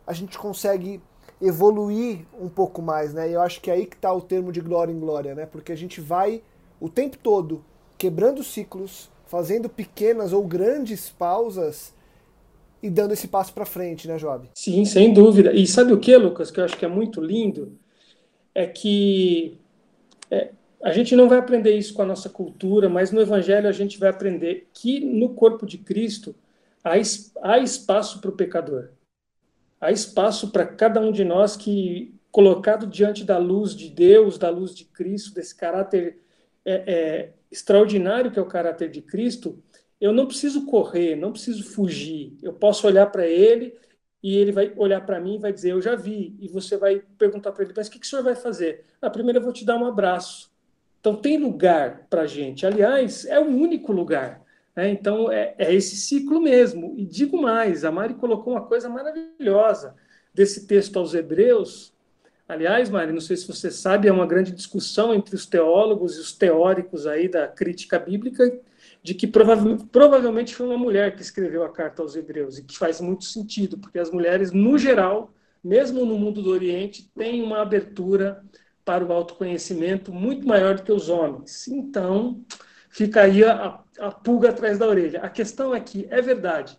a gente consegue evoluir um pouco mais, né? Eu acho que é aí que está o termo de glória em glória, né? Porque a gente vai o tempo todo quebrando ciclos, fazendo pequenas ou grandes pausas e dando esse passo para frente, né, Joab? Sim, sem dúvida. E sabe o que, Lucas, que eu acho que é muito lindo? É que é, a gente não vai aprender isso com a nossa cultura, mas no Evangelho a gente vai aprender que no corpo de Cristo há, há espaço para o pecador há espaço para cada um de nós que, colocado diante da luz de Deus, da luz de Cristo, desse caráter é, é, extraordinário que é o caráter de Cristo, eu não preciso correr, não preciso fugir. Eu posso olhar para ele e ele vai olhar para mim e vai dizer: Eu já vi. E você vai perguntar para ele: Mas o que, que o senhor vai fazer? Ah, primeiro eu vou te dar um abraço. Então tem lugar para gente. Aliás, é o único lugar. É, então, é, é, esse ciclo mesmo. E digo mais: a Mari colocou uma coisa maravilhosa desse texto aos Hebreus. Aliás, Mari, não sei se você sabe, é uma grande discussão entre os teólogos e os teóricos aí da crítica bíblica, de que prova provavelmente foi uma mulher que escreveu a carta aos Hebreus, e que faz muito sentido, porque as mulheres, no geral, mesmo no mundo do Oriente, têm uma abertura para o autoconhecimento muito maior do que os homens. Então, fica aí a, a pulga atrás da orelha. A questão é que é verdade,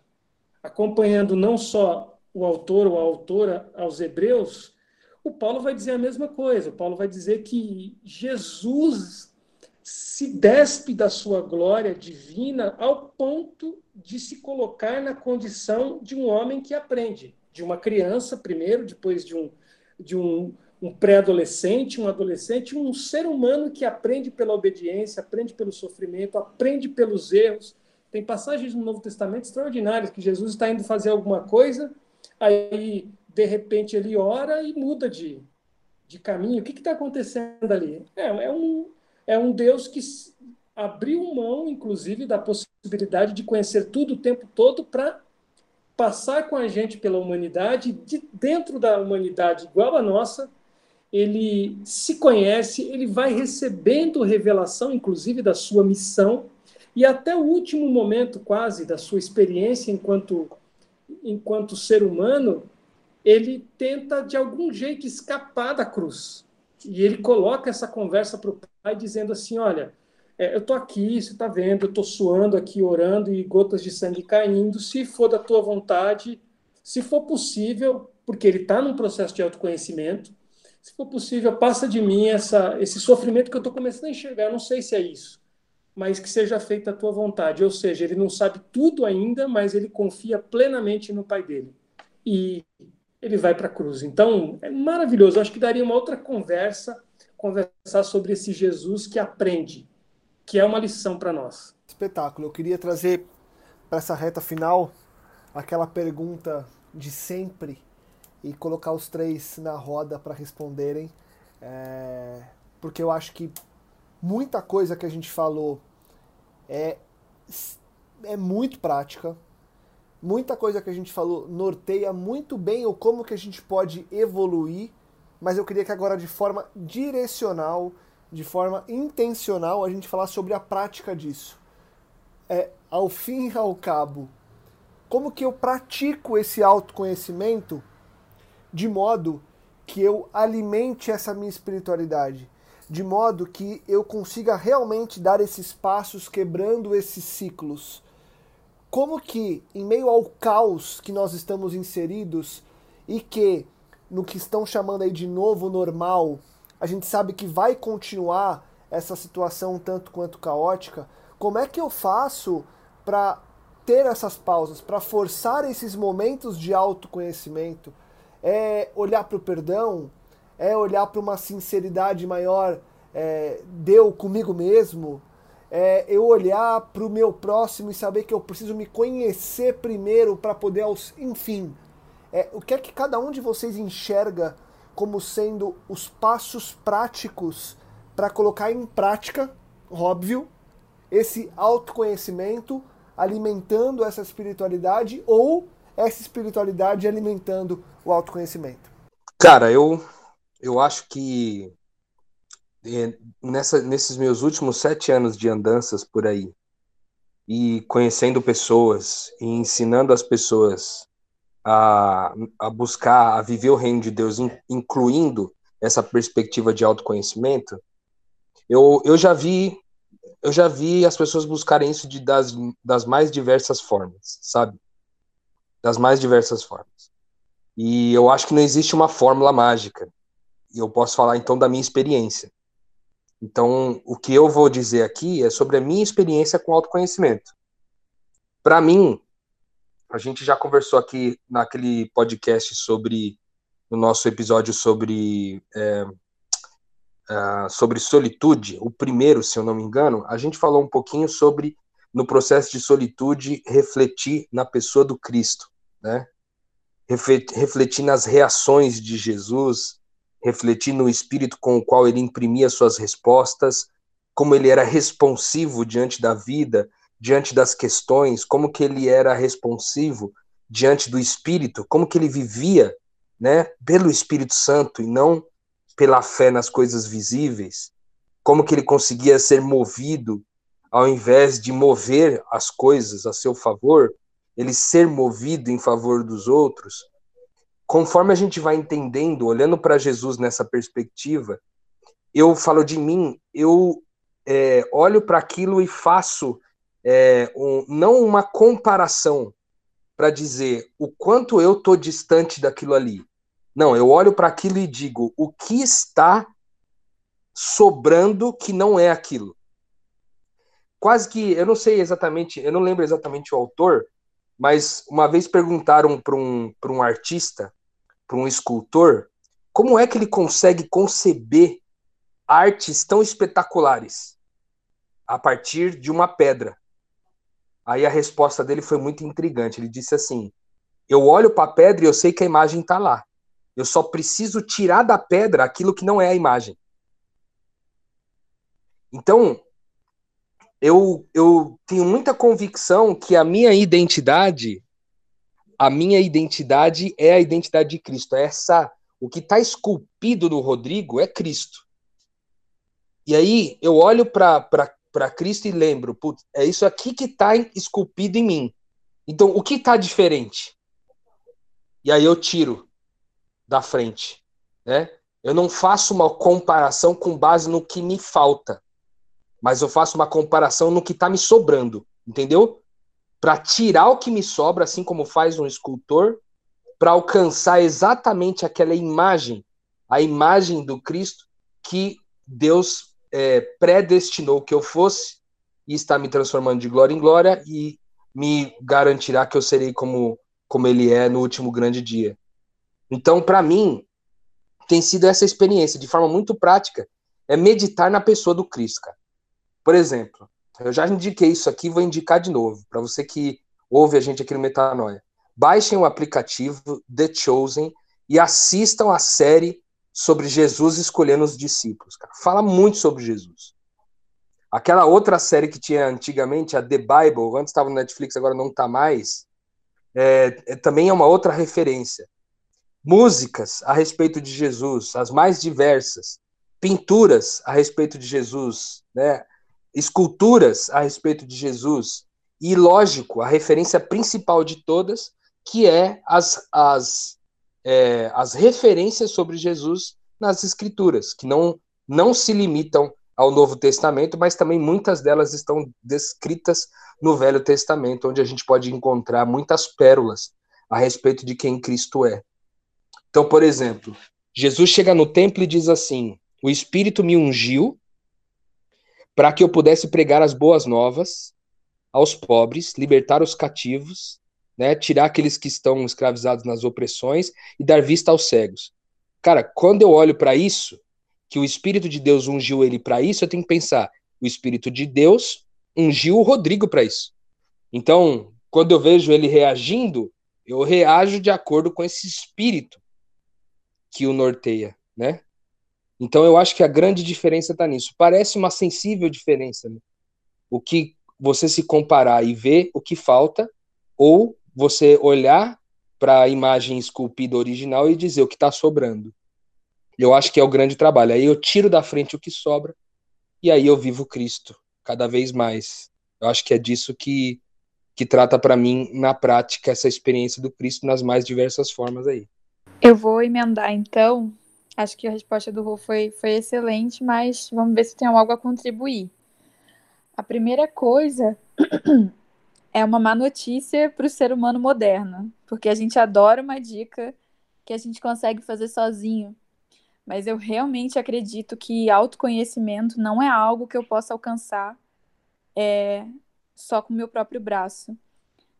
acompanhando não só o autor ou a autora aos Hebreus, o Paulo vai dizer a mesma coisa. O Paulo vai dizer que Jesus se despe da sua glória divina ao ponto de se colocar na condição de um homem que aprende, de uma criança primeiro, depois de um de um, um pré-adolescente, um adolescente, um ser humano que aprende pela obediência, aprende pelo sofrimento, aprende pelos erros. Tem passagens no Novo Testamento extraordinárias que Jesus está indo fazer alguma coisa, aí de repente ele ora e muda de, de caminho. O que está acontecendo ali? É, é, um, é um Deus que abriu mão, inclusive, da possibilidade de conhecer tudo o tempo todo para passar com a gente pela humanidade, de dentro da humanidade igual a nossa, ele se conhece, ele vai recebendo revelação, inclusive, da sua missão, e até o último momento, quase, da sua experiência enquanto, enquanto ser humano, ele tenta, de algum jeito, escapar da cruz. E ele coloca essa conversa para o pai, dizendo assim: Olha, é, eu estou aqui, você está vendo, eu estou suando aqui, orando e gotas de sangue caindo. Se for da tua vontade, se for possível, porque ele está num processo de autoconhecimento, se for possível, passa de mim essa, esse sofrimento que eu estou começando a enxergar. Eu não sei se é isso, mas que seja feita a tua vontade. Ou seja, ele não sabe tudo ainda, mas ele confia plenamente no pai dele. E ele vai para a cruz. Então, é maravilhoso. Eu acho que daria uma outra conversa, conversar sobre esse Jesus que aprende, que é uma lição para nós. Espetáculo. Eu queria trazer para essa reta final aquela pergunta de sempre e colocar os três na roda para responderem, é... porque eu acho que muita coisa que a gente falou é, é muito prática, muita coisa que a gente falou norteia muito bem o como que a gente pode evoluir, mas eu queria que agora de forma direcional, de forma intencional, a gente falasse sobre a prática disso. É, ao fim e ao cabo, como que eu pratico esse autoconhecimento de modo que eu alimente essa minha espiritualidade, de modo que eu consiga realmente dar esses passos quebrando esses ciclos como que, em meio ao caos que nós estamos inseridos e que, no que estão chamando aí de novo normal, a gente sabe que vai continuar essa situação tanto quanto caótica, como é que eu faço para ter essas pausas, para forçar esses momentos de autoconhecimento? É olhar para o perdão? É olhar para uma sinceridade maior? É, deu comigo mesmo? é, eu olhar para o meu próximo e saber que eu preciso me conhecer primeiro para poder, enfim, é, o que é que cada um de vocês enxerga como sendo os passos práticos para colocar em prática, óbvio, esse autoconhecimento alimentando essa espiritualidade ou essa espiritualidade alimentando o autoconhecimento? Cara, eu eu acho que nessa, nesses meus últimos sete anos de andanças por aí, e conhecendo pessoas, e ensinando as pessoas a, a buscar, a viver o reino de Deus, incluindo essa perspectiva de autoconhecimento, eu, eu já vi eu já vi as pessoas buscarem isso de, das, das mais diversas formas, sabe? Das mais diversas formas. E eu acho que não existe uma fórmula mágica. E eu posso falar então da minha experiência. Então, o que eu vou dizer aqui é sobre a minha experiência com autoconhecimento. Para mim, a gente já conversou aqui naquele podcast sobre, no nosso episódio sobre, é, é, sobre solitude, o primeiro, se eu não me engano, a gente falou um pouquinho sobre, no processo de solitude, refletir na pessoa do Cristo, né? Refletir nas reações de Jesus, refletir no espírito com o qual ele imprimia suas respostas, como ele era responsivo diante da vida, diante das questões, como que ele era responsivo diante do espírito, como que ele vivia, né, pelo Espírito Santo e não pela fé nas coisas visíveis, como que ele conseguia ser movido ao invés de mover as coisas a seu favor, ele ser movido em favor dos outros conforme a gente vai entendendo, olhando para Jesus nessa perspectiva, eu falo de mim, eu é, olho para aquilo e faço é, um, não uma comparação para dizer o quanto eu tô distante daquilo ali. Não, eu olho para aquilo e digo o que está sobrando que não é aquilo. Quase que, eu não sei exatamente, eu não lembro exatamente o autor, mas uma vez perguntaram para um, um artista para um escultor como é que ele consegue conceber artes tão espetaculares a partir de uma pedra? Aí a resposta dele foi muito intrigante. Ele disse assim: Eu olho para a pedra e eu sei que a imagem está lá. Eu só preciso tirar da pedra aquilo que não é a imagem. Então, eu, eu tenho muita convicção que a minha identidade, a minha identidade é a identidade de Cristo. É essa, o que está esculpido no Rodrigo é Cristo. E aí eu olho para Cristo e lembro, putz, é isso aqui que está esculpido em mim. Então, o que está diferente? E aí eu tiro da frente, né? Eu não faço uma comparação com base no que me falta mas eu faço uma comparação no que está me sobrando, entendeu? Para tirar o que me sobra, assim como faz um escultor, para alcançar exatamente aquela imagem, a imagem do Cristo que Deus é, predestinou que eu fosse e está me transformando de glória em glória e me garantirá que eu serei como, como Ele é no último grande dia. Então, para mim, tem sido essa experiência, de forma muito prática, é meditar na pessoa do Cristo, cara. Por exemplo, eu já indiquei isso aqui, vou indicar de novo, para você que ouve a gente aqui no Metanoia. Baixem o aplicativo The Chosen e assistam a série sobre Jesus escolhendo os discípulos. Cara. Fala muito sobre Jesus. Aquela outra série que tinha antigamente, a The Bible, antes estava no Netflix, agora não está mais, é, é, também é uma outra referência. Músicas a respeito de Jesus, as mais diversas. Pinturas a respeito de Jesus, né? Esculturas a respeito de Jesus e, lógico, a referência principal de todas, que é as, as, é, as referências sobre Jesus nas Escrituras, que não, não se limitam ao Novo Testamento, mas também muitas delas estão descritas no Velho Testamento, onde a gente pode encontrar muitas pérolas a respeito de quem Cristo é. Então, por exemplo, Jesus chega no templo e diz assim: O Espírito me ungiu para que eu pudesse pregar as boas novas aos pobres, libertar os cativos, né, tirar aqueles que estão escravizados nas opressões e dar vista aos cegos. Cara, quando eu olho para isso, que o Espírito de Deus ungiu ele para isso, eu tenho que pensar, o Espírito de Deus ungiu o Rodrigo para isso. Então, quando eu vejo ele reagindo, eu reajo de acordo com esse espírito que o norteia, né? Então eu acho que a grande diferença está nisso. Parece uma sensível diferença. Né? O que você se comparar e ver o que falta, ou você olhar para a imagem esculpida original e dizer o que está sobrando. Eu acho que é o grande trabalho. Aí eu tiro da frente o que sobra e aí eu vivo Cristo cada vez mais. Eu acho que é disso que que trata para mim na prática essa experiência do Cristo nas mais diversas formas aí. Eu vou emendar então Acho que a resposta do Rô foi, foi excelente, mas vamos ver se tem algo a contribuir. A primeira coisa (clears throat) é uma má notícia para o ser humano moderno, porque a gente adora uma dica que a gente consegue fazer sozinho. Mas eu realmente acredito que autoconhecimento não é algo que eu possa alcançar é, só com o meu próprio braço.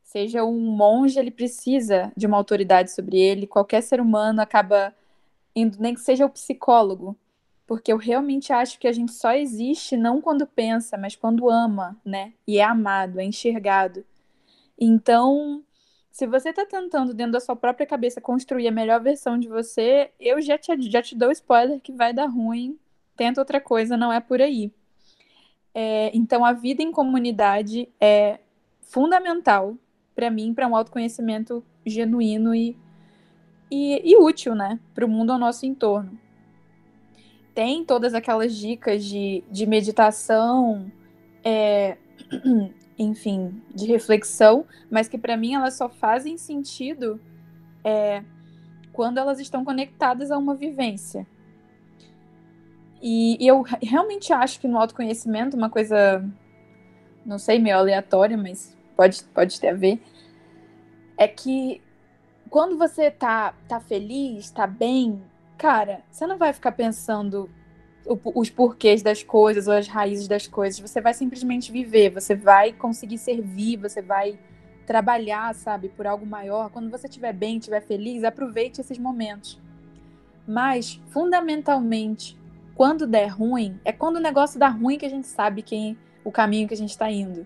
Seja um monge, ele precisa de uma autoridade sobre ele, qualquer ser humano acaba indo nem que seja o psicólogo, porque eu realmente acho que a gente só existe não quando pensa, mas quando ama, né? E é amado, é enxergado. Então, se você está tentando dentro da sua própria cabeça construir a melhor versão de você, eu já te, já te dou spoiler que vai dar ruim. Tenta outra coisa, não é por aí. É, então, a vida em comunidade é fundamental para mim, para um autoconhecimento genuíno e e, e útil, né, para o mundo ao nosso entorno. Tem todas aquelas dicas de, de meditação, é, (clears throat) enfim, de reflexão, mas que para mim elas só fazem sentido é, quando elas estão conectadas a uma vivência. E, e, eu realmente acho que no autoconhecimento, uma coisa, não sei, meio aleatória, mas pode, pode ter a ver, é que quando você tá, tá feliz, tá bem, cara, você não vai ficar pensando os porquês das coisas ou as raízes das coisas. Você vai simplesmente viver, você vai conseguir servir, você vai trabalhar, sabe, por algo maior. Quando você estiver bem, estiver feliz, aproveite esses momentos. Mas, fundamentalmente, quando der ruim, é quando o negócio dá ruim que a gente sabe quem o caminho que a gente está indo.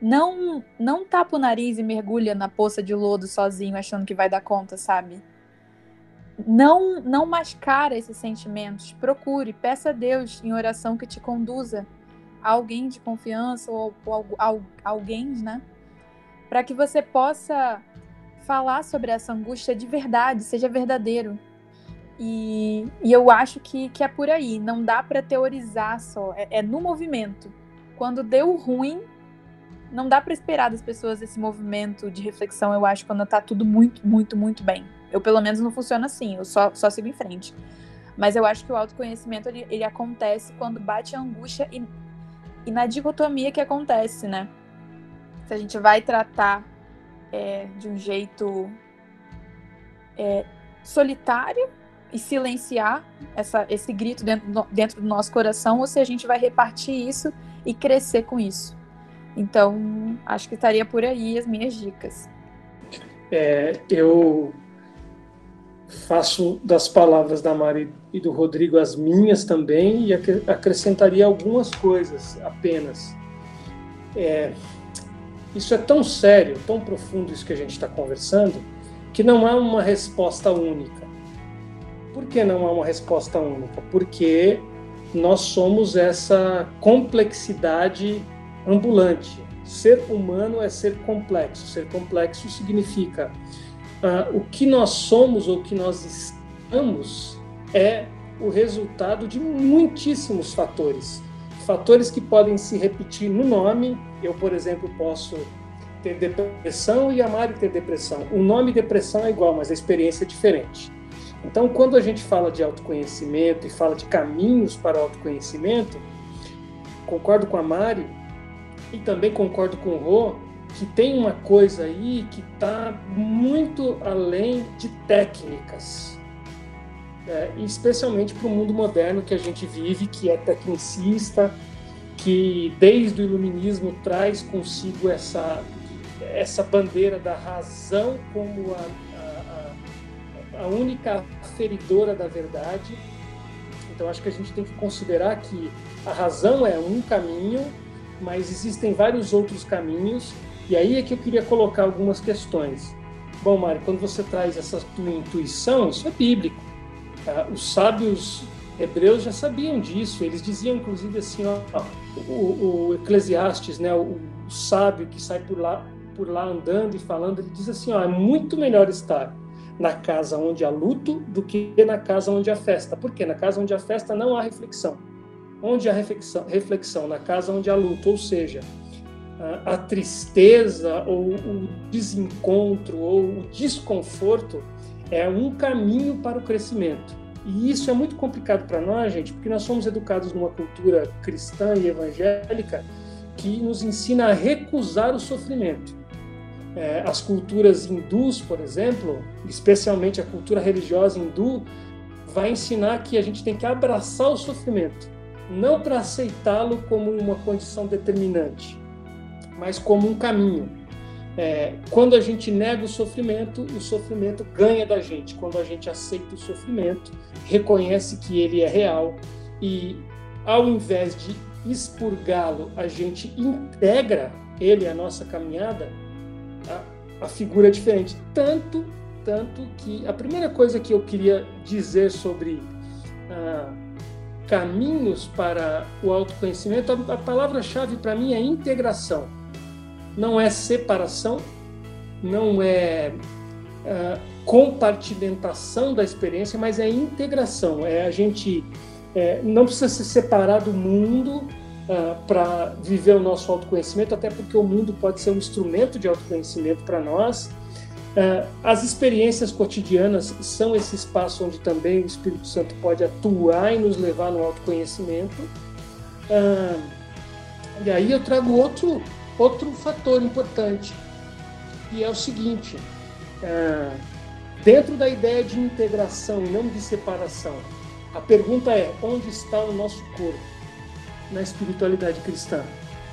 Não, não tapa o nariz e mergulha na poça de lodo sozinho, achando que vai dar conta, sabe? Não, não mascara esses sentimentos. Procure, peça a Deus em oração que te conduza a alguém de confiança ou, ou, alguém, né? Para que você possa falar sobre essa angústia de verdade, seja verdadeiro. E, e eu acho que, que é por aí. Não dá para teorizar só. É, é, no movimento. Quando deu ruim, não dá para esperar das pessoas esse movimento de reflexão. Eu acho quando tá tudo muito, muito, muito bem. Eu pelo menos não funciona assim. Eu só, só sigo em frente. Mas eu acho que o autoconhecimento ele, ele acontece quando bate a angústia e, e na dicotomia que acontece, né? Se a gente vai tratar é, de um jeito é, solitário e silenciar essa, esse grito dentro dentro do nosso coração, ou se a gente vai repartir isso e crescer com isso. Então, acho que estaria por aí as minhas dicas. É, eu faço das palavras da Mari e do Rodrigo as minhas também e acrescentaria algumas coisas apenas. É, isso é tão sério, tão profundo isso que a gente está conversando, que não há uma resposta única. Por que não há uma resposta única? Porque nós somos essa complexidade ambulante. Ser humano é ser complexo. Ser complexo significa uh, o que nós somos ou o que nós estamos é o resultado de muitíssimos fatores fatores que podem se repetir no nome. Eu, por exemplo, posso ter depressão e a Mari ter depressão. O nome depressão é igual, mas a experiência é diferente. Então, quando a gente fala de autoconhecimento e fala de caminhos para o autoconhecimento, concordo com a Mari e também concordo com o Rô que tem uma coisa aí que está muito além de técnicas é, especialmente para o mundo moderno que a gente vive, que é tecnicista, que desde o iluminismo traz consigo essa, essa bandeira da razão como a, a, a única feridora da verdade. Então acho que a gente tem que considerar que a razão é um caminho, mas existem vários outros caminhos, e aí é que eu queria colocar algumas questões. Bom, Mário, quando você traz essa tua intuição, isso é bíblico. Tá? Os sábios hebreus já sabiam disso. Eles diziam, inclusive, assim, ó, o, o Eclesiastes, né, o, o, sábio que sai por lá, por lá andando e falando, ele diz assim, ó, é muito melhor estar na casa onde há luto do que na casa onde há festa. Por quê? Na casa onde há festa não há reflexão. Onde há reflexão? reflexão na casa onde há luto, ou seja, a, tristeza ou o desencontro ou o desconforto é um caminho para o crescimento. E isso é muito complicado para nós, gente, porque nós somos educados numa cultura cristã e evangélica que nos ensina a recusar o sofrimento. É, as culturas hindus, por exemplo, especialmente a cultura religiosa hindu, vai ensinar que a gente tem que abraçar o sofrimento, não para aceitá-lo como uma condição determinante, mas como um caminho. É, quando a gente nega o sofrimento, o sofrimento ganha da gente. Quando a gente aceita o sofrimento, reconhece que ele é real e, ao invés de expurgá-lo, a gente integra ele à nossa caminhada, a, a figura é diferente. Tanto, tanto que a primeira coisa que eu queria dizer sobre ah, caminhos para o autoconhecimento, a, palavra-chave para mim é integração não é separação, não é uh, compartimentação da experiência, mas é integração. É a gente é, não precisa se separar do mundo uh, para viver o nosso autoconhecimento, até porque o mundo pode ser um instrumento de autoconhecimento para nós. Uh, as experiências cotidianas são esse espaço onde também o Espírito Santo pode atuar e nos levar no autoconhecimento. Uh, e aí eu trago outro outro fator importante, que é o seguinte: é, dentro da ideia de integração e não de separação, a pergunta é: onde está o nosso corpo na espiritualidade cristã?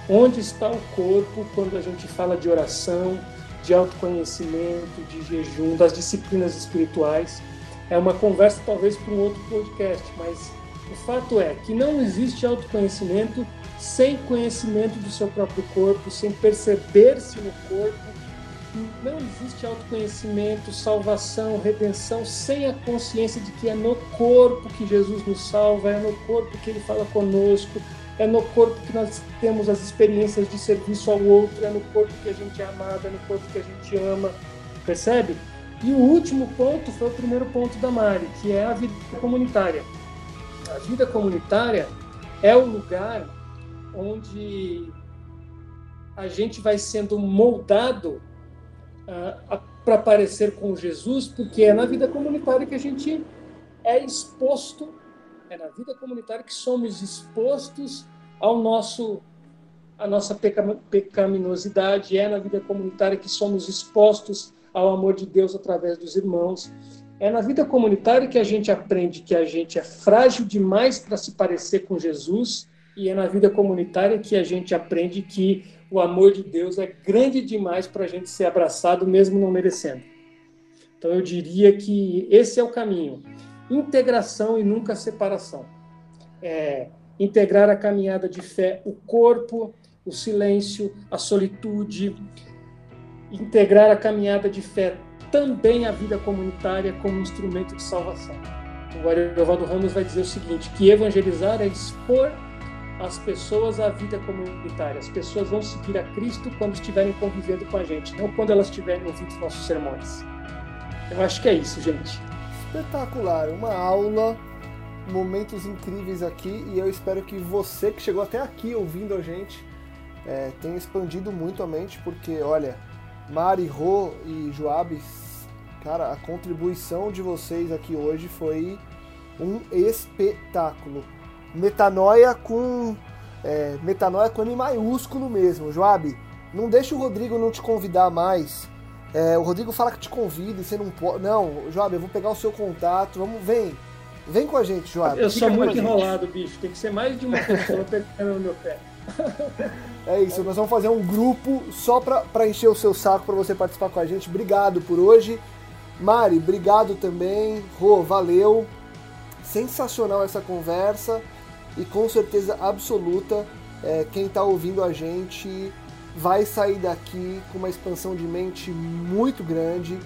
Onde está o corpo quando a gente fala de oração, de autoconhecimento, de jejum, das disciplinas espirituais? é uma conversa talvez para um outro podcast, mas o fato é que não existe autoconhecimento sem conhecimento do seu próprio corpo, sem perceber-se no corpo. Não existe autoconhecimento, salvação, redenção sem a consciência de que é no corpo que Jesus nos salva, é no corpo que ele fala conosco, é no corpo que nós temos as experiências de serviço ao outro, é no corpo que a gente é amado, é no corpo que a gente ama. Percebe? E o último ponto foi o primeiro ponto da Mari, que é a vida comunitária. A vida comunitária é o lugar onde a gente vai sendo moldado uh, para parecer com Jesus, porque é na vida comunitária que a gente é exposto, é na vida comunitária que somos expostos ao nosso a nossa pecaminosidade, é na vida comunitária que somos expostos ao amor de Deus através dos irmãos. É na vida comunitária que a gente aprende que a gente é frágil demais para se parecer com Jesus, e é na vida comunitária que a gente aprende que o amor de Deus é grande demais para a gente ser abraçado, mesmo não merecendo. Então eu diria que esse é o caminho: integração e nunca separação. É, integrar a caminhada de fé, o corpo, o silêncio, a solitude, integrar a caminhada de fé também à vida comunitária como instrumento de salvação. O Ariovaldo Ramos vai dizer o seguinte, que evangelizar é expor as pessoas à vida comunitária. As pessoas vão seguir a Cristo quando estiverem convivendo com a gente, não quando elas estiverem ouvindo nossos sermões. Eu acho que é isso, gente. Espetacular, uma aula, momentos incríveis aqui e eu espero que você que chegou até aqui ouvindo a gente é, tenha expandido muito a mente, porque olha, Mari, Rô e Joab, cara, a contribuição de vocês aqui hoje foi um espetáculo. Metanoia com é, metanoia com M maiúsculo mesmo, Joab. Não deixa o Rodrigo não te convidar mais. É, o Rodrigo fala que te convida e você não pode. Não, Joab, eu vou pegar o seu contato. Vamos, vem. Vem com a gente, Joab. Eu Fica sou muito enrolado, bicho. Tem que ser mais de uma pessoa pegando no meu pé. (laughs) É isso, nós vamos fazer um grupo só para encher o seu saco para você participar com a gente. Obrigado por hoje. Mari, obrigado também. Rô, valeu. Sensacional essa conversa e com certeza absoluta é, quem está ouvindo a gente vai sair daqui com uma expansão de mente muito grande,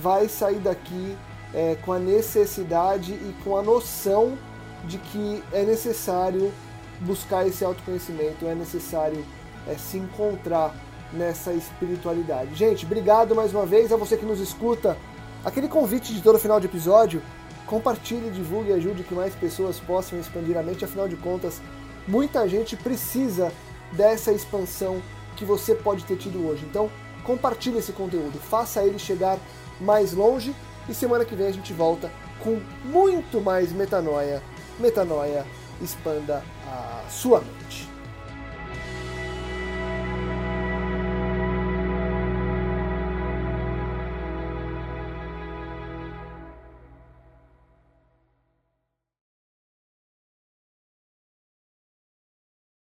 vai sair daqui é, com a necessidade e com a noção de que é necessário buscar esse autoconhecimento, é necessário é, se encontrar nessa espiritualidade. Gente, obrigado mais uma vez a você que nos escuta. Aquele convite de todo final de episódio, compartilhe, divulgue e ajude que mais pessoas possam expandir a mente. Afinal de contas, muita gente precisa dessa expansão que você pode ter tido hoje. Então, compartilhe esse conteúdo, faça ele chegar mais longe e semana que vem a gente volta com muito mais metanoia. Metanoia expanda a sua mente.